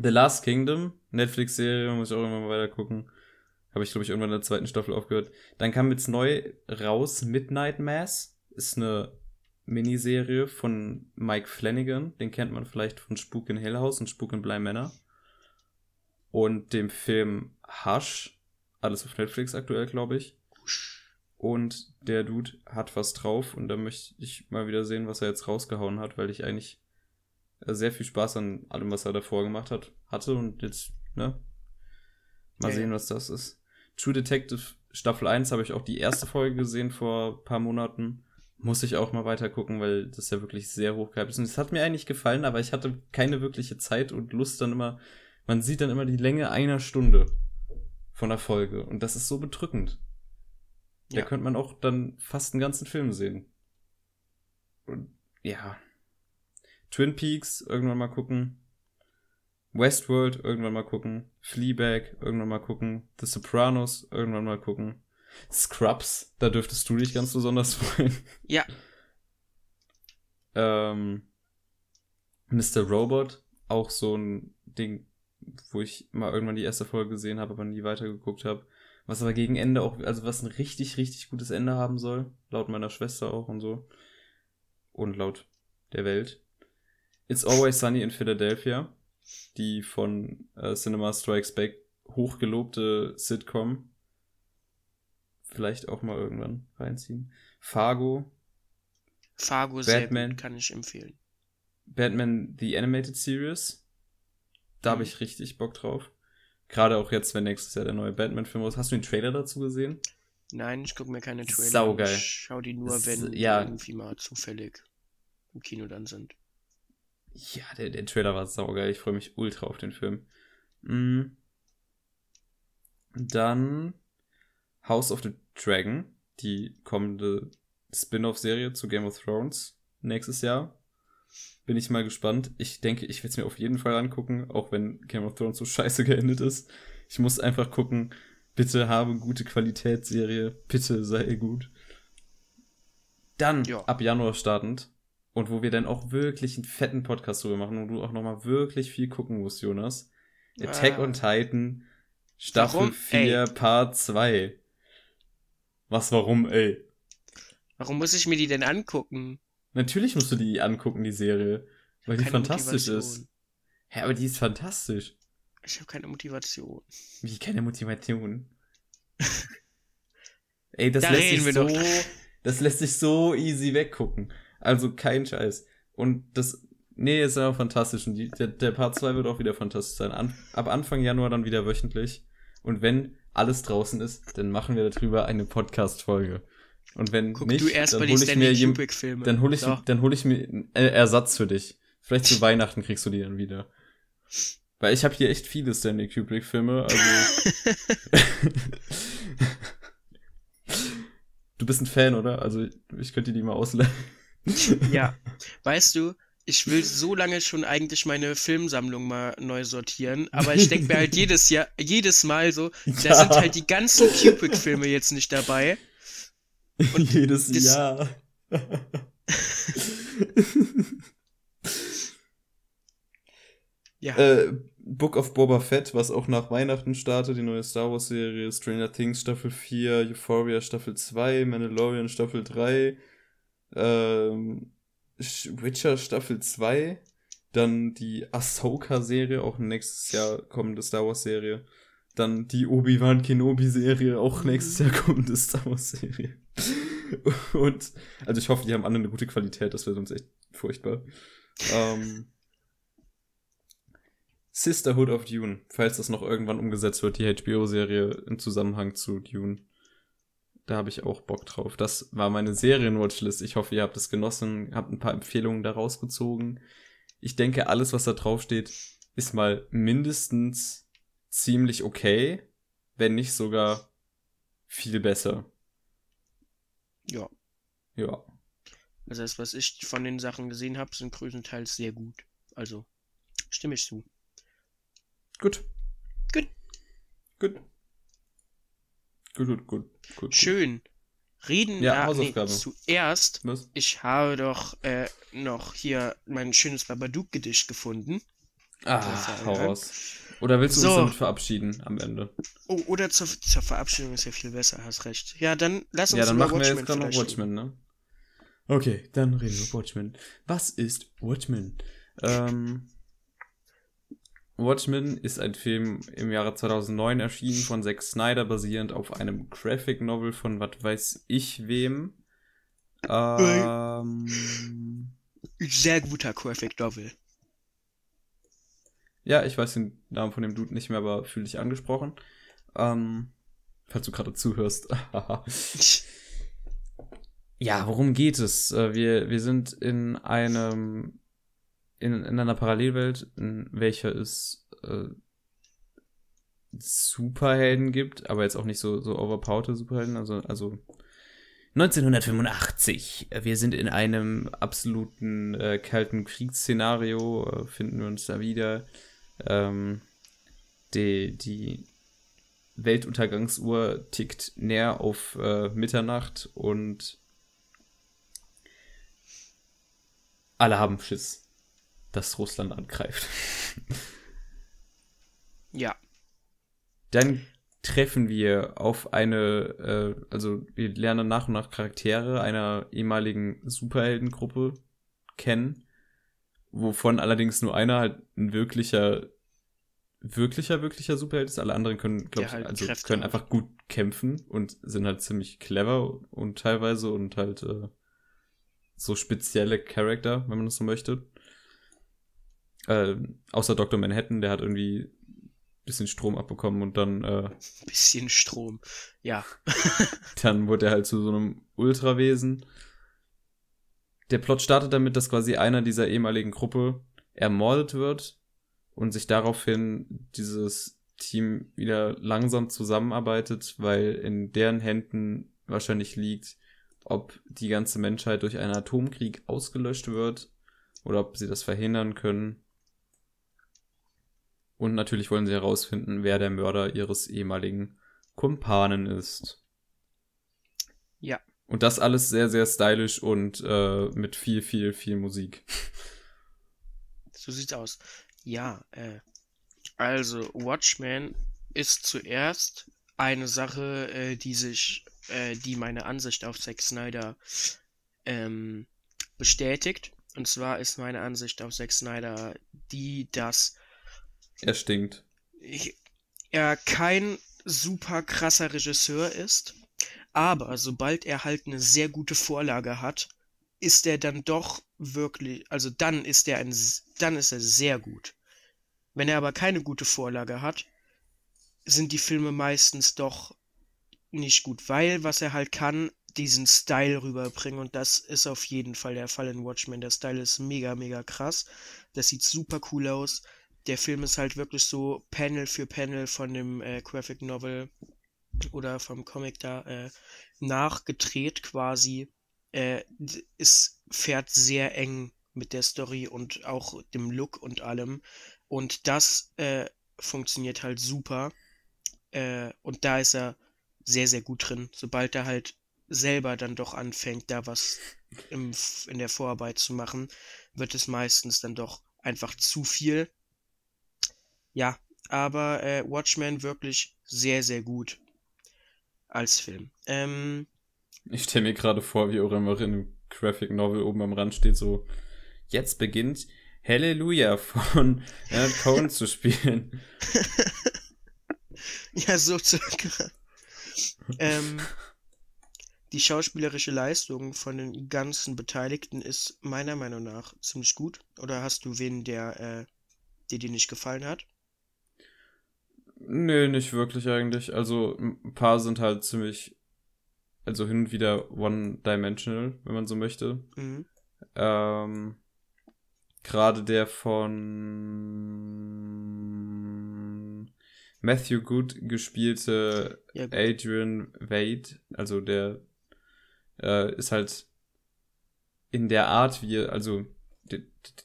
The Last Kingdom, Netflix-Serie, muss ich auch irgendwann mal weiter gucken. Habe ich, glaube ich, irgendwann in der zweiten Staffel aufgehört. Dann kam jetzt neu raus Midnight Mass. Ist eine Miniserie von Mike Flanagan. Den kennt man vielleicht von Spuk in Hill House und Spuk in Bly Manor. Und dem Film Hush. Alles auf Netflix aktuell, glaube ich. Und der Dude hat was drauf und da möchte ich mal wieder sehen, was er jetzt rausgehauen hat, weil ich eigentlich äh, sehr viel Spaß an allem, was er davor gemacht hat, hatte und jetzt, ne? Mal Ja, sehen, ja. was das ist. True Detective Staffel 1 habe ich auch die erste Folge gesehen vor ein paar Monaten. Muss ich auch mal weiter gucken, weil das ja wirklich sehr hochgehypt ist. Und es hat mir eigentlich gefallen, aber ich hatte keine wirkliche Zeit und Lust dann immer. Man sieht dann immer die Länge einer Stunde von der Folge. Und das ist so bedrückend. Da Ja. könnte man auch dann fast einen ganzen Film sehen. Und ja. Twin Peaks irgendwann mal gucken. Westworld irgendwann mal gucken. Fleabag irgendwann mal gucken. The Sopranos irgendwann mal gucken. Scrubs, da dürftest du dich ganz besonders freuen. Ja, Ähm, Mr. Robot, auch so ein Ding, wo ich mal irgendwann die erste Folge gesehen habe, aber nie weitergeguckt habe. Was aber gegen Ende auch, also was ein richtig, richtig gutes Ende haben soll. Laut meiner Schwester auch und so. Und laut der Welt. It's Always Sunny in Philadelphia. Die von äh, Cinema Strikes Back hochgelobte Sitcom. Vielleicht auch mal irgendwann reinziehen. Fargo, Fargo Batman. kann ich empfehlen. Batman The Animated Series. Da habe Mhm. ich richtig Bock drauf. Gerade auch jetzt, wenn nächstes Jahr der neue Batman-Film raus. Hast du den Trailer dazu gesehen? Nein, ich gucke mir keine Trailer Saugeil. Ich schau die nur, wenn ja. die irgendwie mal zufällig im Kino dann sind. Ja, der, der Trailer war saugeil. Ich freue mich ultra auf den Film. Mm. Dann House of the Dragon, die kommende Spin-off-Serie zu Game of Thrones nächstes Jahr. Bin ich mal gespannt. Ich denke, ich werde es mir auf jeden Fall angucken, auch wenn Game of Thrones so scheiße geendet ist. Ich muss einfach gucken, bitte habe gute Qualitätsserie, bitte sei gut. Dann Ja. ab Januar startend und wo wir dann auch wirklich einen fetten Podcast drüber machen und du auch nochmal wirklich viel gucken musst, Jonas. Attack Ah. on Titan, Staffel Warum? 4, Part 2. Was, warum, ey? Warum muss ich mir die denn angucken? Natürlich musst du die angucken, die Serie. Weil die fantastisch Motivation. ist. Hä, aber die ist fantastisch. Ich habe keine Motivation. Wie keine Motivation. Ey, das Da lässt sich so, doch. das lässt sich so easy weggucken. Also kein Scheiß. Und das, nee, ist aber fantastisch. Und die, der, der Part 2 wird auch wieder fantastisch sein. An, ab Anfang Januar dann wieder wöchentlich. Und wenn alles draußen ist, dann machen wir darüber eine Podcast-Folge. Und wenn Guck nicht, du erst dann hole ich mir Kubrick-Filme. dann hole ich, So. dann hol ich mir einen Ersatz für dich. Vielleicht zu Weihnachten kriegst du die dann wieder. Weil ich habe hier echt viele Stanley Kubrick-Filme. Also du bist ein Fan, oder? Also ich könnte dir die mal ausleihen. Ja. Weißt du, ich will so lange schon eigentlich meine Filmsammlung mal neu sortieren, aber ich denke mir halt jedes Jahr, jedes Mal so, da Ja. sind halt die ganzen Kubrick-Filme jetzt nicht dabei. Jedes das- Jahr. Ja. äh, Book of Boba Fett, was auch nach Weihnachten startet, die neue Star Wars Serie, Stranger Things Staffel 4, Euphoria Staffel 2, Mandalorian Staffel 3, ähm, Witcher Staffel 2, dann die Ahsoka Serie, auch nächstes Jahr kommende Star Wars Serie, dann die Obi-Wan Kenobi Serie, auch nächstes Jahr kommende Star Wars Serie. Und, also ich hoffe, die haben alle eine gute Qualität, das wäre sonst echt furchtbar. Ähm, Sisterhood of Dune, falls das noch irgendwann umgesetzt wird, die HBO-Serie im Zusammenhang zu Dune. Da habe ich auch Bock drauf. Das war meine Serien-Watchlist. Ich hoffe, ihr habt es genossen, habt ein paar Empfehlungen da rausgezogen. Ich denke, alles, was da drauf steht, ist mal mindestens ziemlich okay, wenn nicht sogar viel besser. ja. Ja. Also das, was ich von den Sachen gesehen habe, sind größtenteils sehr gut. Also, stimme ich zu. Gut. Gut. Gut. Gut, gut, gut. gut Schön. Reden Ja, ah, Hausaufgabe. zuerst. Was? ich habe doch äh, noch hier mein schönes Babadook-Gedicht gefunden. Ah, Das hau raus. Oder willst du So. uns damit verabschieden am Ende? Oh, oder zur, zur Verabschiedung ist ja viel besser, hast recht. Ja, dann lass uns Ja, dann über machen wir Watchmen jetzt gerade noch Watchmen, ne? Okay, dann reden wir über Watchmen. Was ist Watchmen? Ähm, Watchmen ist ein Film im Jahre 2009 erschienen von Zack Snyder, basierend auf einem Graphic Novel von was weiß ich wem. Ähm. Sehr guter Graphic Novel. Ja, ich weiß den Namen von dem Dude nicht mehr, aber fühle dich angesprochen. Ähm, falls du gerade zuhörst. Ja, worum geht es? Äh, Wir, wir sind in einem, in, in einer Parallelwelt, in welcher es äh, Superhelden gibt, aber jetzt auch nicht so, so overpowerte Superhelden, also, also 1985. Wir sind in einem absoluten äh, kalten Kriegsszenario, äh, finden wir uns da wieder. Ähm, die, die Weltuntergangsuhr tickt näher auf äh, Mitternacht und alle haben Schiss, dass Russland angreift. Ja. Dann treffen wir auf eine, äh, also wir lernen nach und nach Charaktere einer ehemaligen Superheldengruppe kennen, wovon allerdings nur einer halt ein wirklicher, wirklicher, wirklicher Superheld ist. Alle anderen können, glaube ich, halt also Kräfte können einfach gut kämpfen und sind halt ziemlich clever und teilweise und halt äh, so spezielle Charakter, wenn man das so möchte. Äh, außer Dr. Manhattan, der hat irgendwie ein bisschen Strom abbekommen und dann äh, Bisschen Strom. Ja. dann wurde er halt zu so einem Ultrawesen. Der Plot startet damit, dass quasi einer dieser ehemaligen Gruppe ermordet wird und sich daraufhin dieses Team wieder langsam zusammenarbeitet, weil in deren Händen wahrscheinlich liegt, ob die ganze Menschheit durch einen Atomkrieg ausgelöscht wird oder ob sie das verhindern können. Und natürlich wollen sie herausfinden, wer der Mörder ihres ehemaligen Kumpanen ist. Ja. Und das alles sehr, sehr stylisch und äh, mit viel, viel, viel Musik. So sieht's aus. Ja, äh, also Watchmen ist zuerst eine Sache, äh, die sich, äh, die meine Ansicht auf Zack Snyder ähm, bestätigt. Und zwar ist meine Ansicht auf Zack Snyder die, dass Er stinkt. ich, er kein super krasser Regisseur ist, aber sobald er halt eine sehr gute Vorlage hat, ist er dann doch wirklich, also dann ist er ein, dann ist er sehr gut. Wenn er aber keine gute Vorlage hat, sind die Filme meistens doch nicht gut, weil was er halt kann, diesen Style rüberbringen und das ist auf jeden Fall der Fall in Watchmen. Der Style ist mega, mega krass. Das sieht super cool aus. Der Film ist halt wirklich so Panel für Panel von dem äh, Graphic Novel oder vom Comic da äh, nachgedreht quasi. Äh, es fährt sehr eng mit der Story und auch dem Look und allem. Und das äh, funktioniert halt super. Äh, und da ist er sehr, sehr gut drin. Sobald er halt selber dann doch anfängt, da was im, in der Vorarbeit zu machen, wird es meistens dann doch einfach zu viel. Ja, aber äh, Watchmen wirklich sehr, sehr gut als Film. Ähm, Ich stelle mir gerade vor, wie Oremer in einem Graphic Novel oben am Rand steht, so, jetzt beginnt Halleluja von Leonard Cohen zu spielen. ja, so circa. ähm, die schauspielerische Leistung von den ganzen Beteiligten ist meiner Meinung nach ziemlich gut. Oder hast du wen, der äh, dir die nicht gefallen hat? Nö, nicht wirklich eigentlich. Also ein paar sind halt ziemlich, also hin und wieder one-dimensional, wenn man so möchte. Mhm. Ähm, gerade der von Matthew Good gespielte Ja, gut. Adrian Wade, also der äh, ist halt in der Art, wie er, also der,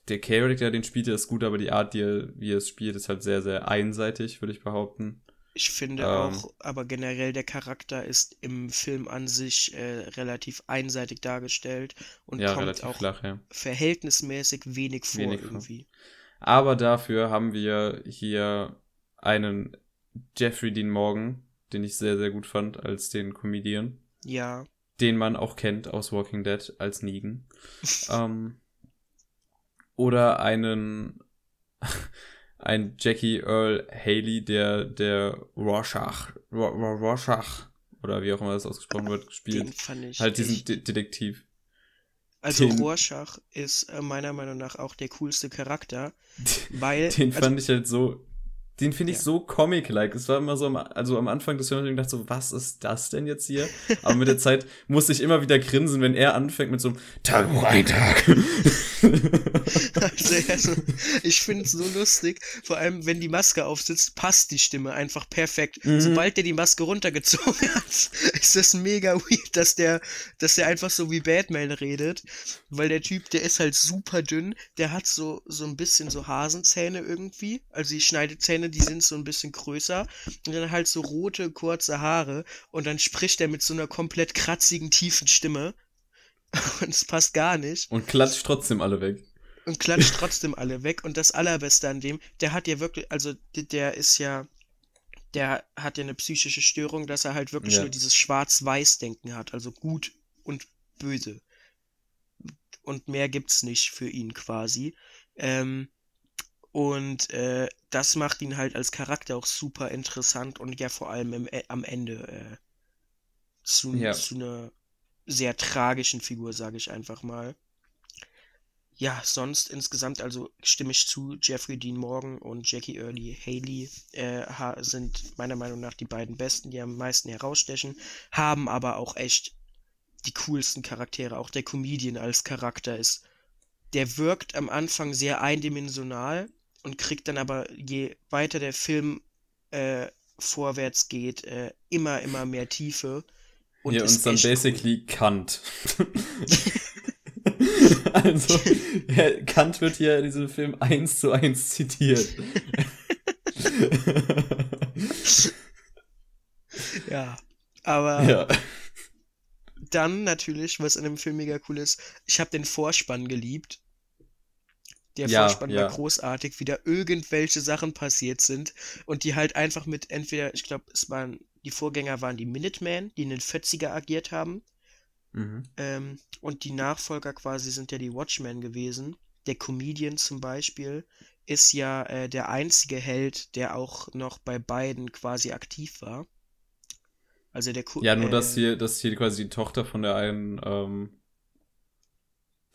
der Charakter, den spielt er, ist gut, aber die Art, die er, wie er es spielt, ist halt sehr, sehr einseitig, würde ich behaupten. Ich finde Ähm. auch, aber generell der Charakter ist im Film an sich äh, relativ einseitig dargestellt und Ja, kommt auch flach, ja. verhältnismäßig wenig vor Wenig vor. irgendwie. Aber dafür haben wir hier einen Jeffrey Dean Morgan, den ich sehr, sehr gut fand als den Comedian, Ja, den man auch kennt aus Walking Dead als Negan. ähm, oder einen, ein Jackie Earl Haley, der, der Rorschach, Ro- Ro- Rorschach, oder wie auch immer das ausgesprochen wird, den gespielt. fand ich Halt diesen. De Detektiv. Also den- Rorschach ist äh, meiner Meinung nach auch der coolste Charakter, weil Den also, fand ich halt so. Den finde ich Ja. so comic-like. Es war immer so, am, also am Anfang des Films, ich dachte so, was ist das denn jetzt hier? Aber mit der Zeit musste ich immer wieder grinsen, wenn er anfängt mit so einem Tagebuch-Eintrag. also, also, ich finde es so lustig, vor allem wenn die Maske aufsitzt, passt die Stimme einfach perfekt. Mhm. Sobald der die Maske runtergezogen hat, ist das mega weird, dass der, dass der einfach so wie Batman redet, weil der Typ, der ist halt super dünn, der hat so, so ein bisschen so Hasenzähne irgendwie, also die Schneidezähne, die sind so ein bisschen größer und dann halt so rote, kurze Haare und dann spricht er mit so einer komplett kratzigen, tiefen Stimme und es passt gar nicht Und klatscht trotzdem alle weg. und klatscht trotzdem alle weg. Und das Allerbeste an dem, der hat ja wirklich, also der ist ja, der hat ja eine psychische Störung, dass er halt wirklich Ja. nur dieses Schwarz-Weiß-Denken hat, also gut und böse. Und mehr gibt's nicht für ihn quasi. Ähm, und äh, das macht ihn halt als Charakter auch super interessant und ja vor allem im, äh, am Ende äh, zu, Ja. zu einer sehr tragischen Figur, sage ich einfach mal. Ja, sonst insgesamt, also stimme ich zu, Jeffrey Dean Morgan und Jackie Early Haley äh, sind meiner Meinung nach die beiden besten, die am meisten herausstechen, haben aber auch echt die coolsten Charaktere. Auch der Comedian als Charakter ist, der wirkt am Anfang sehr eindimensional und kriegt dann aber, je weiter der Film äh, vorwärts geht, äh, immer, immer mehr Tiefe. Und Hier ist uns dann echt cool. basically Kant. also, ja, Kant wird hier in diesem Film eins zu eins zitiert. Ja, aber ja. dann natürlich, was in dem Film mega cool ist, ich habe den Vorspann geliebt. Der Ja, Vorspann ja. war großartig, wie da irgendwelche Sachen passiert sind und die halt einfach mit entweder, ich glaube, es waren, die Vorgänger waren die Minutemen, die in den 40er agiert haben, Mhm. ähm, und die Nachfolger quasi sind ja die Watchmen gewesen. Der Comedian zum Beispiel ist ja äh, der einzige Held, der auch noch bei beiden quasi aktiv war. Also der Co Ja, nur äh, dass hier, dass hier quasi die Tochter von der einen, ähm,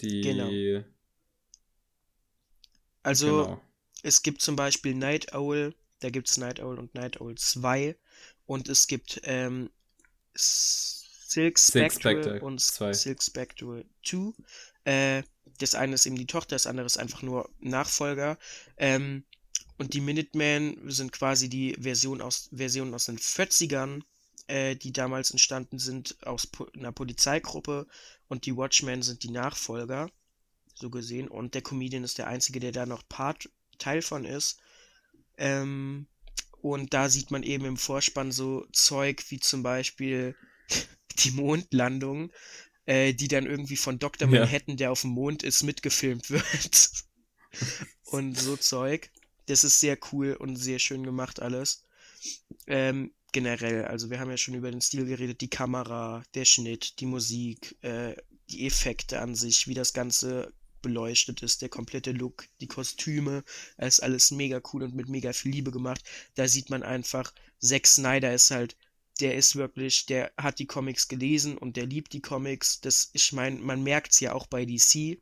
die. Genau. Also genau. es gibt zum Beispiel Night Owl, da gibt es Night Owl und Night Owl 2 und es gibt ähm, Silk Silk Spectral Spectre und 2. Silk Spectral 2. Äh, das eine ist eben die Tochter, das andere ist einfach nur Nachfolger. Ähm, und die Minutemen sind quasi die Version aus, Version aus den 40ern, äh, die damals entstanden sind aus po einer Polizeigruppe. Und die Watchmen sind die Nachfolger, so gesehen. Und der Comedian ist der Einzige, der da noch Part, Teil von ist. Ähm, und da sieht man eben im Vorspann so Zeug wie zum Beispiel die Mondlandung, äh, die dann irgendwie von Dr. Ja. Manhattan, der auf dem Mond ist, mitgefilmt wird. und so Zeug. Das ist sehr cool und sehr schön gemacht alles. Ähm, generell, also wir haben ja schon über den Stil geredet, die Kamera, der Schnitt, die Musik, äh, die Effekte an sich, wie das Ganze beleuchtet ist, der komplette Look, die Kostüme, ist alles mega cool und mit mega viel Liebe gemacht. Da sieht man einfach, Zack Snyder ist halt, der ist wirklich, der hat die Comics gelesen und der liebt die Comics. Das, ich meine, man merkt es ja auch bei DC,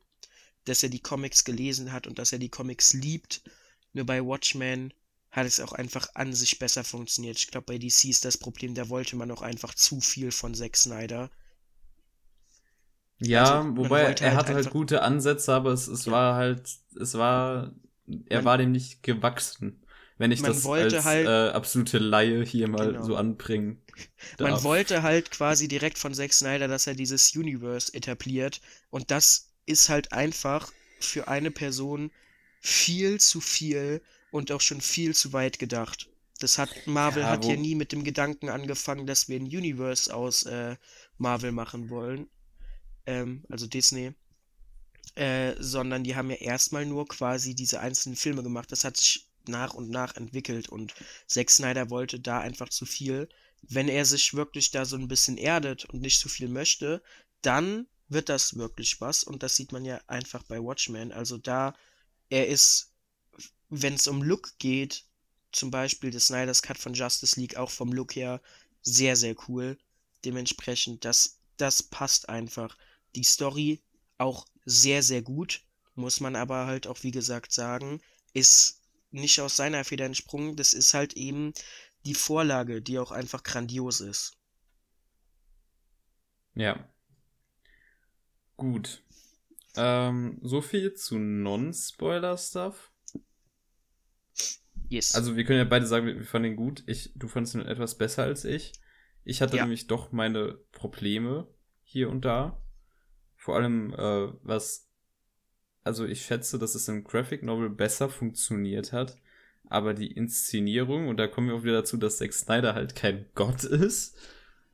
dass er die Comics gelesen hat und dass er die Comics liebt. Nur bei Watchmen hat es auch einfach an sich besser funktioniert. Ich glaube, bei DC ist das Problem, da wollte man auch einfach zu viel von Zack Snyder. Ja, Also, man wobei er halt hatte halt gute Ansätze, aber es, es Ja. war halt, es war, er Man- war dem nicht gewachsen. Wenn ich Man das als halt- äh, absolute Laie hier mal Genau. so anbringen Man darf. wollte halt quasi direkt von Zack Snyder, dass er dieses Universe etabliert. Und das ist halt einfach für eine Person viel zu viel und auch schon viel zu weit gedacht. Das hat Marvel Ja, hat ja nie mit dem Gedanken angefangen, dass wir ein Universe aus äh, Marvel machen wollen. Ähm, also Disney. Äh, sondern die haben ja erstmal nur quasi diese einzelnen Filme gemacht. Das hat sich nach und nach entwickelt und Zack Snyder wollte da einfach zu viel. Wenn er sich wirklich da so ein bisschen erdet und nicht zu viel möchte, dann wird das wirklich was und das sieht man ja einfach bei Watchmen. Also da, er ist, wenn es um Look geht, zum Beispiel der Snyder's Cut von Justice League auch vom Look her sehr, sehr cool. Dementsprechend, das, das passt einfach. Die Story auch sehr, sehr gut, muss man aber halt auch, wie gesagt, sagen, ist nicht aus seiner Feder entsprungen. Das ist halt eben die Vorlage, die auch einfach grandios ist. Ja. Gut. Ähm, so viel zu Non-Spoiler-Stuff. Yes. Also wir können ja beide sagen, wir fanden ihn gut. Ich, du fandest ihn etwas besser als ich. Ich hatte Ja. nämlich doch meine Probleme hier und da. Vor allem, äh, was, also ich schätze, dass es im Graphic Novel besser funktioniert hat. Aber die Inszenierung, und da kommen wir auch wieder dazu, dass Zack Snyder halt kein Gott ist,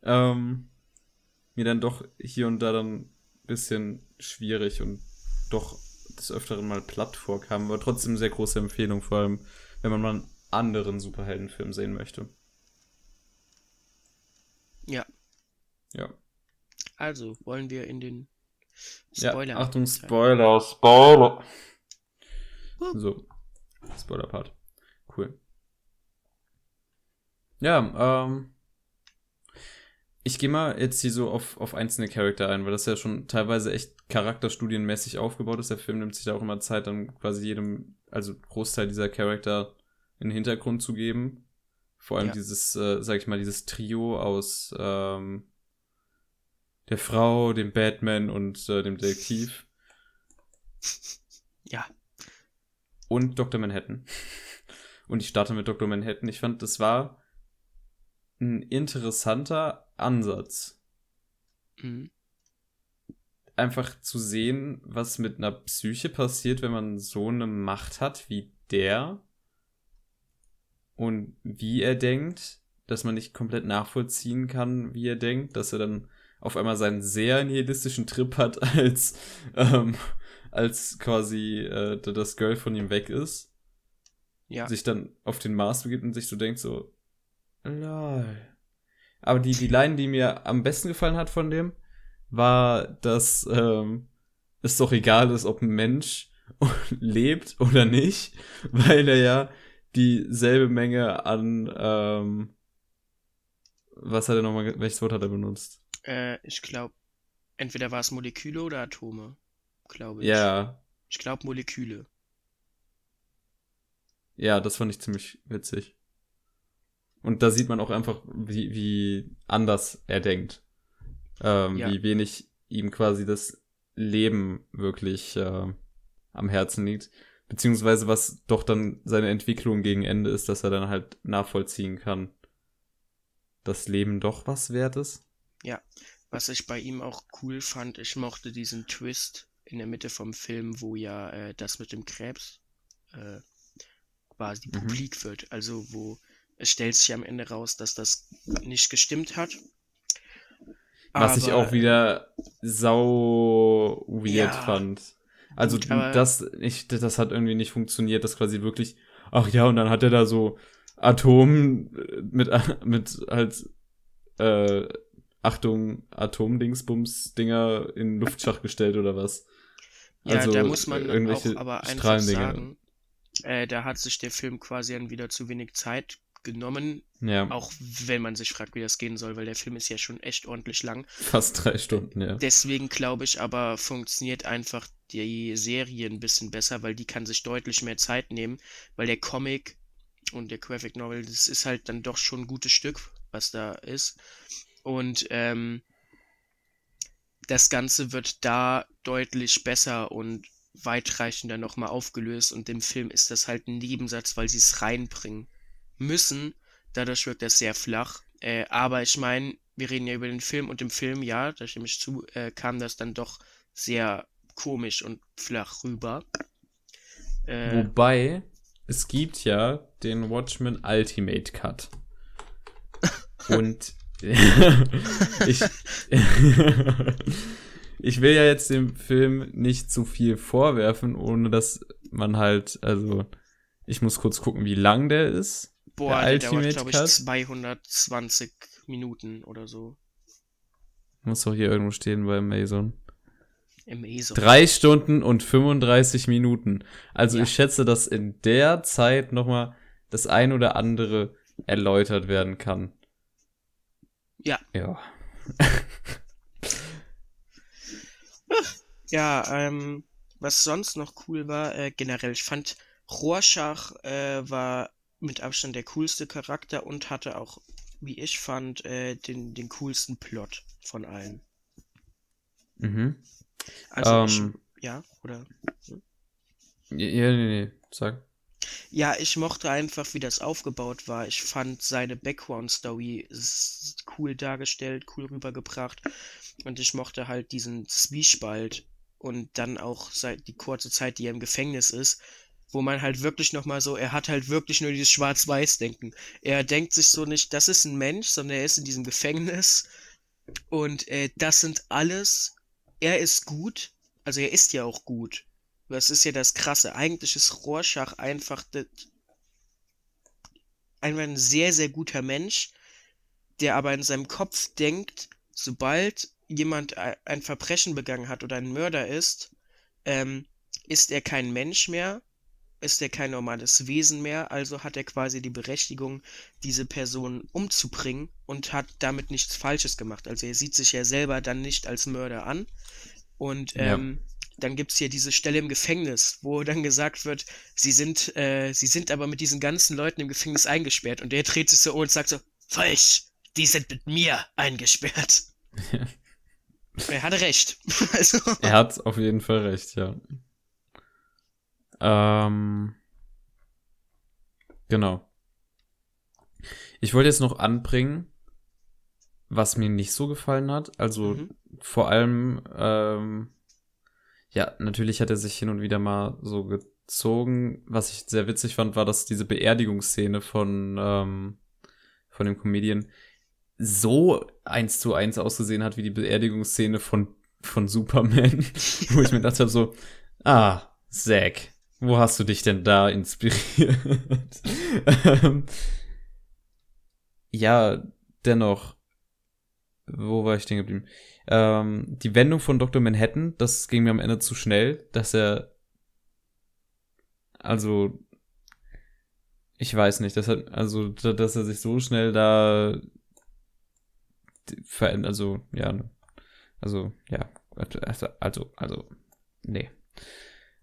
ähm, mir dann doch hier und da dann ein bisschen schwierig und doch des Öfteren mal platt vorkam. Aber trotzdem sehr große Empfehlung, vor allem, wenn man mal einen anderen Superheldenfilm sehen möchte. ja. Ja. Also, wollen wir in den Ja, Spoiler. Achtung, Spoiler, Spoiler. So, Spoiler-Part. Cool. Ja, ähm, ich gehe mal jetzt hier so auf, auf einzelne Charakter ein, weil das ja schon teilweise echt charakterstudienmäßig aufgebaut ist. Der Film nimmt sich da auch immer Zeit, dann quasi jedem, also Großteil dieser Charakter in den Hintergrund zu geben. Vor allem Ja. dieses, äh, sag ich mal, dieses Trio aus ähm, der Frau, dem Batman und äh, dem Detektiv Ja, und Dr. Manhattan. Und ich starte mit Dr. Manhattan. Ich fand, das war ein interessanter Ansatz. mhm. Einfach zu sehen, was mit einer Psyche passiert, wenn man so eine Macht hat wie der. Und wie er denkt, dass man nicht komplett nachvollziehen kann, wie er denkt, dass er dann auf einmal seinen sehr nihilistischen Trip hat, als, ähm, als quasi äh, das Girl von ihm weg ist. Ja. Sich dann auf den Mars begibt und sich so denkt, so, lol. Aber die, die Line, die mir am besten gefallen hat von dem, war, dass ähm, es doch egal ist, ob ein Mensch lebt oder nicht, weil er ja dieselbe Menge an, ähm, was hat er nochmal, welches Wort hat er benutzt? Äh, ich glaube, entweder war es Moleküle oder Atome, glaube ich. Ja, Ich glaube Moleküle. ja, das fand ich ziemlich witzig. Und da sieht man auch einfach, wie, wie anders er denkt. Ähm, Ja. Wie wenig ihm quasi das Leben wirklich äh, am Herzen liegt. Beziehungsweise was doch dann seine Entwicklung gegen Ende ist, dass er dann halt nachvollziehen kann, dass Leben doch was wert ist. Was ich bei ihm auch cool fand, ich mochte diesen Twist in der Mitte vom Film, wo ja äh, das mit dem Krebs äh, quasi Mhm. publik wird. Also wo es stellt sich am Ende raus, dass das nicht gestimmt hat. Was ich Aber, auch wieder sau weird Ja, fand. Also aber- das, ich, das hat irgendwie nicht funktioniert, das quasi wirklich, ach ja, und dann hat er da so Atom äh, mit, mit halt, äh, Achtung, Atomdingsbums-Dinger in Luftschach gestellt oder was. Ja, also, da muss man äh, irgendwelche auch aber einfach sagen, äh, da hat sich der Film quasi dann wieder zu wenig Zeit genommen, Ja, auch wenn man sich fragt, wie das gehen soll, weil der Film ist ja schon echt ordentlich lang. fast drei Stunden, ja. Deswegen glaube ich aber, funktioniert einfach die Serie ein bisschen besser, weil die kann sich deutlich mehr Zeit nehmen, weil der Comic und der Graphic Novel, das ist halt dann doch schon ein gutes Stück, was da ist. Und ähm, das Ganze wird da deutlich besser und weitreichender nochmal aufgelöst und im Film ist das halt ein Nebensatz, weil sie es reinbringen müssen. Dadurch wirkt das sehr flach. Äh, aber ich meine, wir reden ja über den Film und im Film, ja, da stimme ich zu, äh, kam das dann doch sehr komisch und flach rüber. Äh, Wobei, es gibt ja den Watchmen Ultimate Cut. Und ich, ich will ja jetzt dem Film nicht zu viel vorwerfen, ohne dass man halt, also, ich muss kurz gucken, wie lang der ist. boah, der der dauert, Ultimate glaube ich, Cut? 220 Minuten oder so. Muss doch hier irgendwo stehen bei Amazon. Im ESO. Drei Stunden und 35 Minuten. Also Ja. ich schätze, dass in der Zeit nochmal das ein oder andere erläutert werden kann. Ja. Ja. Ja, ähm, was sonst noch cool war, äh, generell, ich fand Rorschach äh, war mit Abstand der coolste Charakter und hatte auch, wie ich fand, äh, den, den coolsten Plot von allen. Mhm. Also, ich, Ähm. ja, oder? Ja, ja, nee, nee, sag. Ja, ich mochte einfach, wie das aufgebaut war. Ich fand seine Background-Story cool dargestellt, cool rübergebracht. Und ich mochte halt diesen Zwiespalt und dann auch seit die kurze Zeit, die er im Gefängnis ist, wo man halt wirklich nochmal so, er hat halt wirklich nur dieses Schwarz-Weiß-Denken. Er denkt sich so nicht, das ist ein Mensch, sondern er ist in diesem Gefängnis. Und äh, das sind alles, er ist gut, also er ist ja auch gut. Das ist ja das Krasse. Eigentlich ist Rorschach einfach das, einfach ein sehr, sehr guter Mensch, der aber in seinem Kopf denkt, sobald jemand ein Verbrechen begangen hat oder ein Mörder ist, ähm, ist er kein Mensch mehr, ist er kein normales Wesen mehr, also hat er quasi die Berechtigung, diese Person umzubringen und hat damit nichts Falsches gemacht. Also er sieht sich ja selber dann nicht als Mörder an. Und Ja. Dann gibt's hier diese Stelle im Gefängnis, wo dann gesagt wird, sie sind, äh, sie sind aber mit diesen ganzen Leuten im Gefängnis eingesperrt. Und der dreht sich so um und sagt so, falsch, die sind mit mir eingesperrt. er hatte recht. also, Er hat auf jeden Fall recht, ja. Ähm, genau. Ich wollte jetzt noch anbringen, was mir nicht so gefallen hat. Also Mhm. vor allem, ähm, ja, natürlich hat er sich hin und wieder mal so gezogen. Was ich sehr witzig fand, war, dass diese Beerdigungsszene von, ähm, von dem Comedian so eins zu eins ausgesehen hat wie die Beerdigungsszene von, von Superman, wo ich mir gedacht habe, so, ah, Zack, wo hast du dich denn da inspiriert? Ähm, ja, dennoch, wo war ich denn geblieben? Ähm, die Wendung von Dr. Manhattan, das ging mir am Ende zu schnell, dass er, also, ich weiß nicht, das hat, also, dass er sich so schnell da verändert, also, ja, also, ja, also, also, also nee.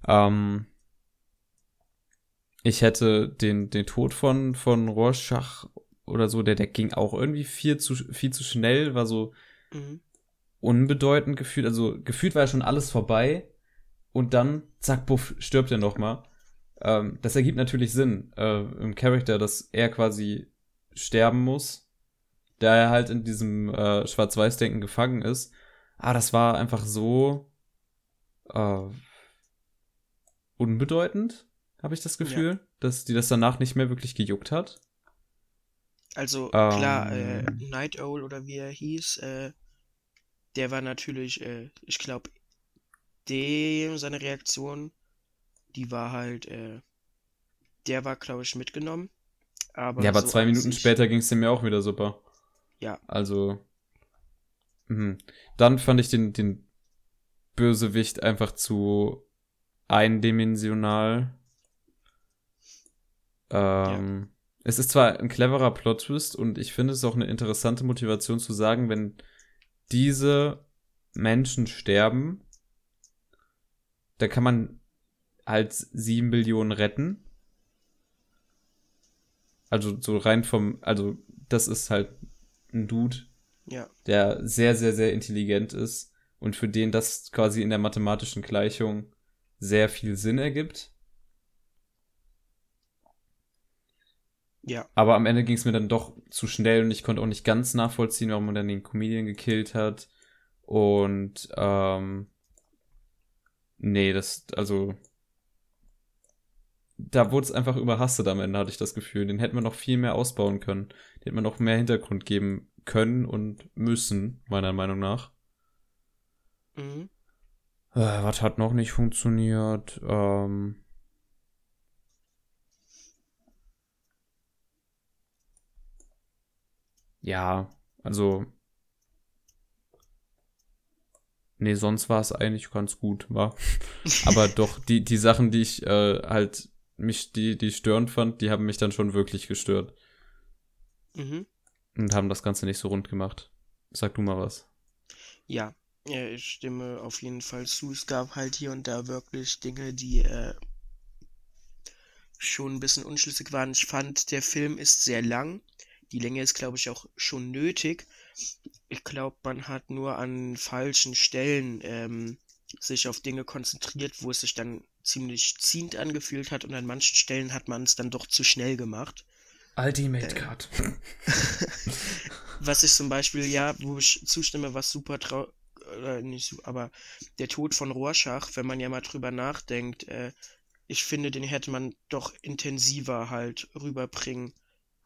Ähm, ich hätte den, den Tod von, von Rorschach oder so, der, der ging auch irgendwie viel zu, viel zu schnell, war so mhm. Unbedeutend gefühlt. Also gefühlt war ja schon alles vorbei und dann, zack, buff, stirbt er nochmal. Ähm, das ergibt natürlich Sinn äh, im Charakter, dass er quasi sterben muss, da er halt in diesem äh, Schwarz-Weiß-Denken gefangen ist. Aber das war einfach so äh, unbedeutend, habe ich das Gefühl, ja. dass die das danach nicht mehr wirklich gejuckt hat. Also ähm, klar, äh, Night Owl oder wie er hieß, äh, der war natürlich, äh, ich glaube, dem seine Reaktion, die war halt, äh, der war glaube ich mitgenommen. Aber ja, aber so zwei Minuten später ging es dem ja auch wieder super. Ja. Also, mh. dann fand ich den den Bösewicht einfach zu eindimensional. Ähm, ja. Es ist zwar ein cleverer Plot-Twist und ich finde es auch eine interessante Motivation zu sagen, wenn diese Menschen sterben, da kann man halt sieben Billionen retten. Also so rein vom, also das ist halt ein Dude, ja. der sehr, sehr, sehr intelligent ist und für den das quasi in der mathematischen Gleichung sehr viel Sinn ergibt. Ja. Aber am Ende ging es mir dann doch zu schnell und ich konnte auch nicht ganz nachvollziehen, warum man dann den Comedian gekillt hat. Und ähm, nee, das, also da wurde es einfach überhastet am Ende, hatte ich das Gefühl. Den hätte man noch viel mehr ausbauen können. Den hätte man noch mehr Hintergrund geben können und müssen, meiner Meinung nach. Mhm. Äh, was hat noch nicht funktioniert? Ähm, ja, also. Nee, sonst war es eigentlich ganz gut, war. Aber doch, die, die Sachen, die ich äh, halt mich, die, die störend fand, die haben mich dann schon wirklich gestört. Mhm. Und haben das Ganze nicht so rund gemacht. Sag du mal was. Ja, ja, ich stimme auf jeden Fall zu. Es gab halt hier und da wirklich Dinge, die äh, schon ein bisschen unschlüssig waren. Ich fand, der Film ist sehr lang. Die Länge ist, glaube ich, auch schon nötig. Ich glaube, man hat nur an falschen Stellen ähm, sich auf Dinge konzentriert, wo es sich dann ziemlich ziehend angefühlt hat und an manchen Stellen hat man es dann doch zu schnell gemacht. Ultimate äh, Cut. was ich zum Beispiel, ja, wo ich zustimme, was super trau äh, nicht aber der Tod von Rorschach, wenn man ja mal drüber nachdenkt, äh, ich finde, den hätte man doch intensiver halt rüberbringen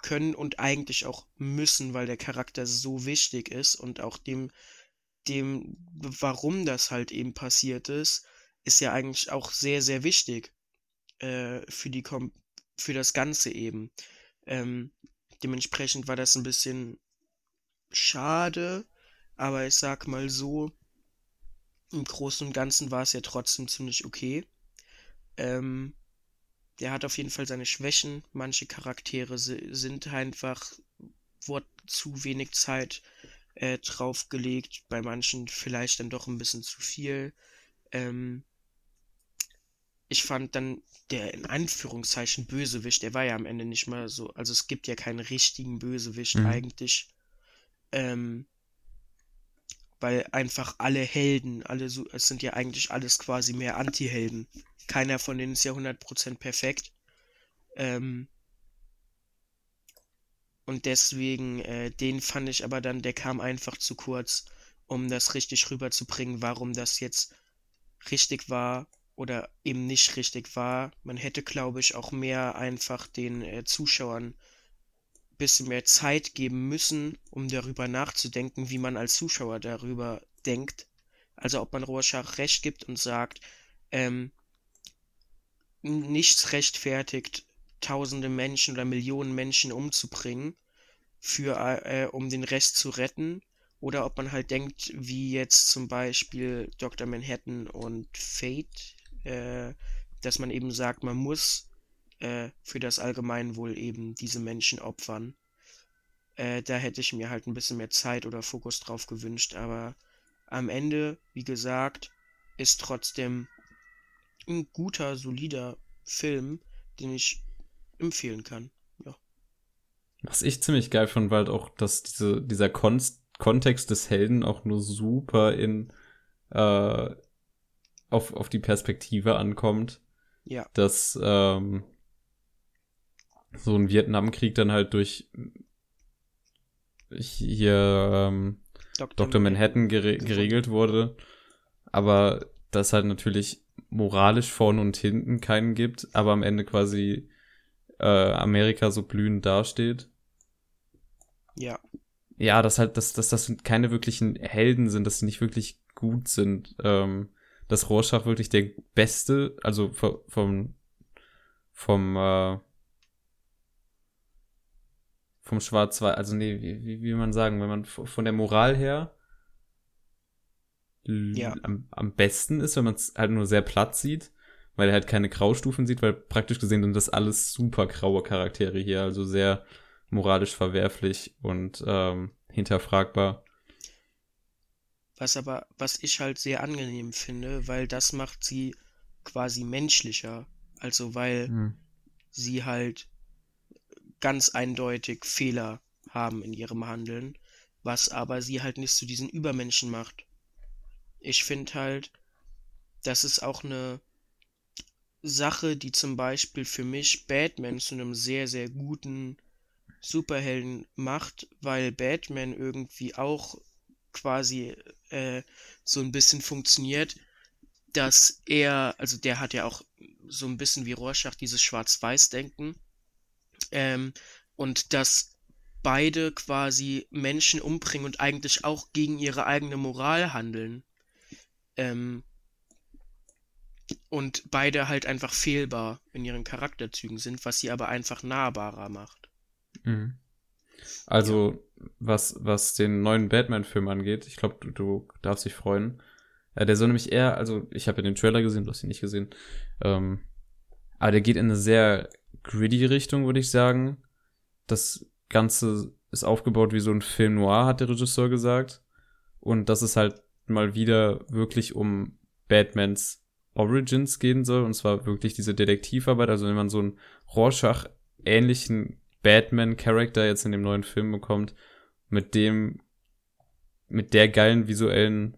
können und eigentlich auch müssen, weil der Charakter so wichtig ist und auch dem, dem, warum das halt eben passiert ist, ist ja eigentlich auch sehr, sehr wichtig äh, für die Kom für das Ganze eben. Ähm, dementsprechend war das ein bisschen schade, aber ich sag mal so, im Großen und Ganzen war es ja trotzdem ziemlich okay. Ähm, der hat auf jeden Fall seine Schwächen. Manche Charaktere sind einfach, wurde zu wenig Zeit äh, draufgelegt. Bei manchen vielleicht dann doch ein bisschen zu viel. Ähm, ich fand dann der in Anführungszeichen Bösewicht, der war ja am Ende nicht mal so, also es gibt ja keinen richtigen Bösewicht mhm. eigentlich. Ähm, weil einfach alle Helden, alle es sind ja eigentlich alles quasi mehr Anti-Helden. Keiner von denen ist ja 100% perfekt. Ähm, und deswegen, äh, den fand ich aber dann, der kam einfach zu kurz, um das richtig rüberzubringen, warum das jetzt richtig war oder eben nicht richtig war. Man hätte, glaube ich, auch mehr einfach den äh, Zuschauern bisschen mehr Zeit geben müssen, um darüber nachzudenken, wie man als Zuschauer darüber denkt. Also ob man Rorschach recht gibt und sagt, ähm, nichts rechtfertigt, tausende Menschen oder Millionen Menschen umzubringen, für, äh, um den Rest zu retten. Oder ob man halt denkt, wie jetzt zum Beispiel Dr. Manhattan und Fate, äh, dass man eben sagt, man muss äh, für das Allgemeinwohl eben diese Menschen opfern. Äh, da hätte ich mir halt ein bisschen mehr Zeit oder Fokus drauf gewünscht, aber am Ende, wie gesagt, ist trotzdem ein guter, solider Film, den ich empfehlen kann. Ja. Was ich ziemlich geil fand, war halt auch, dass diese, dieser Kon Kontext des Helden auch nur super in äh, auf, auf die Perspektive ankommt. Ja. Dass ähm, so ein Vietnamkrieg dann halt durch hier ähm, Dr. Dr. Manhattan gere geregelt wurde. Aber dass halt natürlich moralisch vorne und hinten keinen gibt, aber am Ende quasi äh, Amerika so blühend dasteht. Ja. Ja, dass halt, dass, dass das keine wirklichen Helden sind, dass sie nicht wirklich gut sind. Ähm, dass Rorschach wirklich der beste, also vom, vom, äh, vom Schwarz-Weiß, also nee, wie, wie will man sagen, wenn man von der Moral her ja. am, am besten ist, wenn man es halt nur sehr platt sieht, weil er halt keine Graustufen sieht, weil praktisch gesehen sind das alles super graue Charaktere hier, also sehr moralisch verwerflich und ähm, hinterfragbar. Was aber, was ich halt sehr angenehm finde, weil das macht sie quasi menschlicher. Also weil hm. sie halt ganz eindeutig Fehler haben in ihrem Handeln, was aber sie halt nicht zu diesen Übermenschen macht. Ich finde halt, das ist auch eine Sache, die zum Beispiel für mich Batman zu einem sehr, sehr guten Superhelden macht, weil Batman irgendwie auch quasi äh, so ein bisschen funktioniert, dass er, also der hat ja auch so ein bisschen wie Rorschach dieses Schwarz-Weiß-Denken, ähm, und dass beide quasi Menschen umbringen und eigentlich auch gegen ihre eigene Moral handeln. Ähm, und beide halt einfach fehlbar in ihren Charakterzügen sind, was sie aber einfach nahbarer macht. Mhm. Also, ja. was, was den neuen Batman-Film angeht, ich glaube, du, du, darfst dich freuen. Äh, der soll nämlich eher, also ich habe ja den Trailer gesehen, du hast ihn nicht gesehen. Ähm, aber der geht in eine sehr gritty Richtung, würde ich sagen. Das Ganze ist aufgebaut wie so ein Film noir, hat der Regisseur gesagt. Und dass es halt mal wieder wirklich um Batmans Origins gehen soll. Und zwar wirklich diese Detektivarbeit. Also wenn man so einen Rorschach-ähnlichen Batman-Charakter jetzt in dem neuen Film bekommt, mit dem, mit der geilen visuellen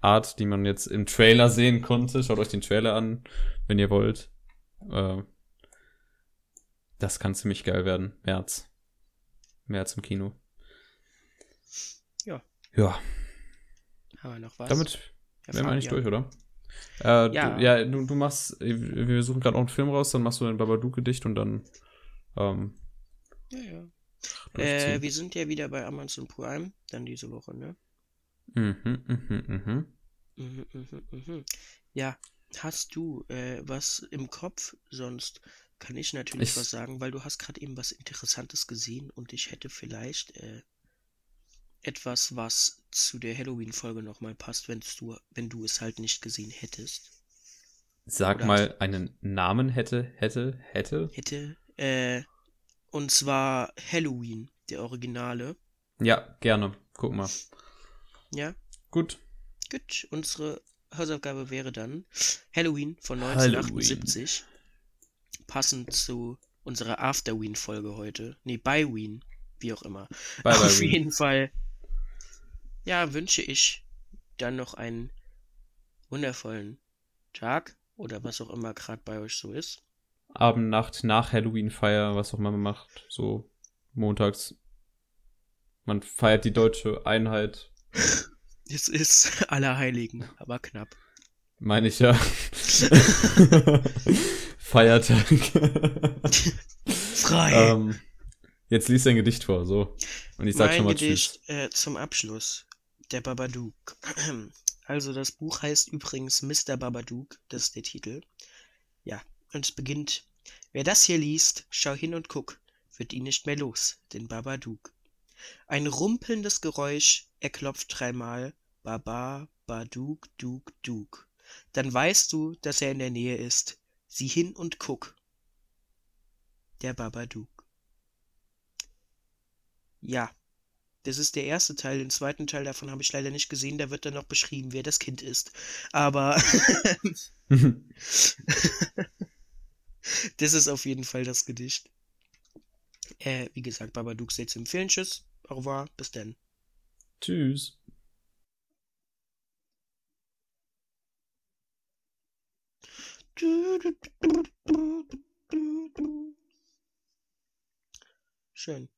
Art, die man jetzt im Trailer sehen konnte. Schaut euch den Trailer an, wenn ihr wollt. Äh, das kann ziemlich geil werden. März. März im Kino. Ja. Ja. Haben wir noch was? Damit wären wir eigentlich durch, oder? Äh, ja. Du, ja, du, du machst, wir suchen gerade auch einen Film raus, dann machst du ein Babadook-Gedicht und dann. Ähm, ja, ja. Äh, wir sind ja wieder bei Amazon Prime, dann diese Woche, ne? Mhm, mhm, mhm. Mhm, mhm, mhm. Ja, hast du äh, was im Kopf sonst? Kann ich natürlich ich, was sagen, weil du hast gerade eben was Interessantes gesehen und ich hätte vielleicht äh, etwas, was zu der Halloween-Folge nochmal passt, wenn du, wenn du es halt nicht gesehen hättest. Sag Oder mal einen Namen hätte, hätte, hätte. Hätte, äh, und zwar Halloween, der Originale. Ja, gerne. Guck mal. Ja. Gut. Gut, unsere Hausaufgabe wäre dann Halloween von 1978. Halloween passend zu unserer After-Ween-Folge heute. Nee, bei Ween. Wie auch immer. Bye, Auf bye, jeden Ween. Fall, ja, wünsche ich dann noch einen wundervollen Tag oder was auch immer gerade bei euch so ist. Abend, Nacht, nach Halloween-Feier, was auch immer man macht. So montags. Man feiert die deutsche Einheit. Es ist Allerheiligen, aber knapp. Meine ich ja. Feiertag. Frei. Ähm, Jetzt liest dein Gedicht vor, so. Und ich sag mein schon mal Gedicht Tschüss. äh, zum Abschluss. Der Babadook. Also das Buch heißt übrigens Mr. Babadook, das ist der Titel. Ja, und es beginnt. Wer das hier liest, schau hin und guck, wird ihn nicht mehr los, den Babadook. Ein rumpelndes Geräusch, er klopft dreimal, Baba, Baduk, Duk, Duk. Dann weißt du, dass er in der Nähe ist. Sieh hin und guck. Der Babadook. Ja, das ist der erste Teil. Den zweiten Teil davon habe ich leider nicht gesehen. Da wird dann noch beschrieben, wer das Kind ist. Aber das ist auf jeden Fall das Gedicht. Äh, wie gesagt, Babadook sehr zu empfehlen. Tschüss. Au revoir. Bis dann. Tschüss. Schön.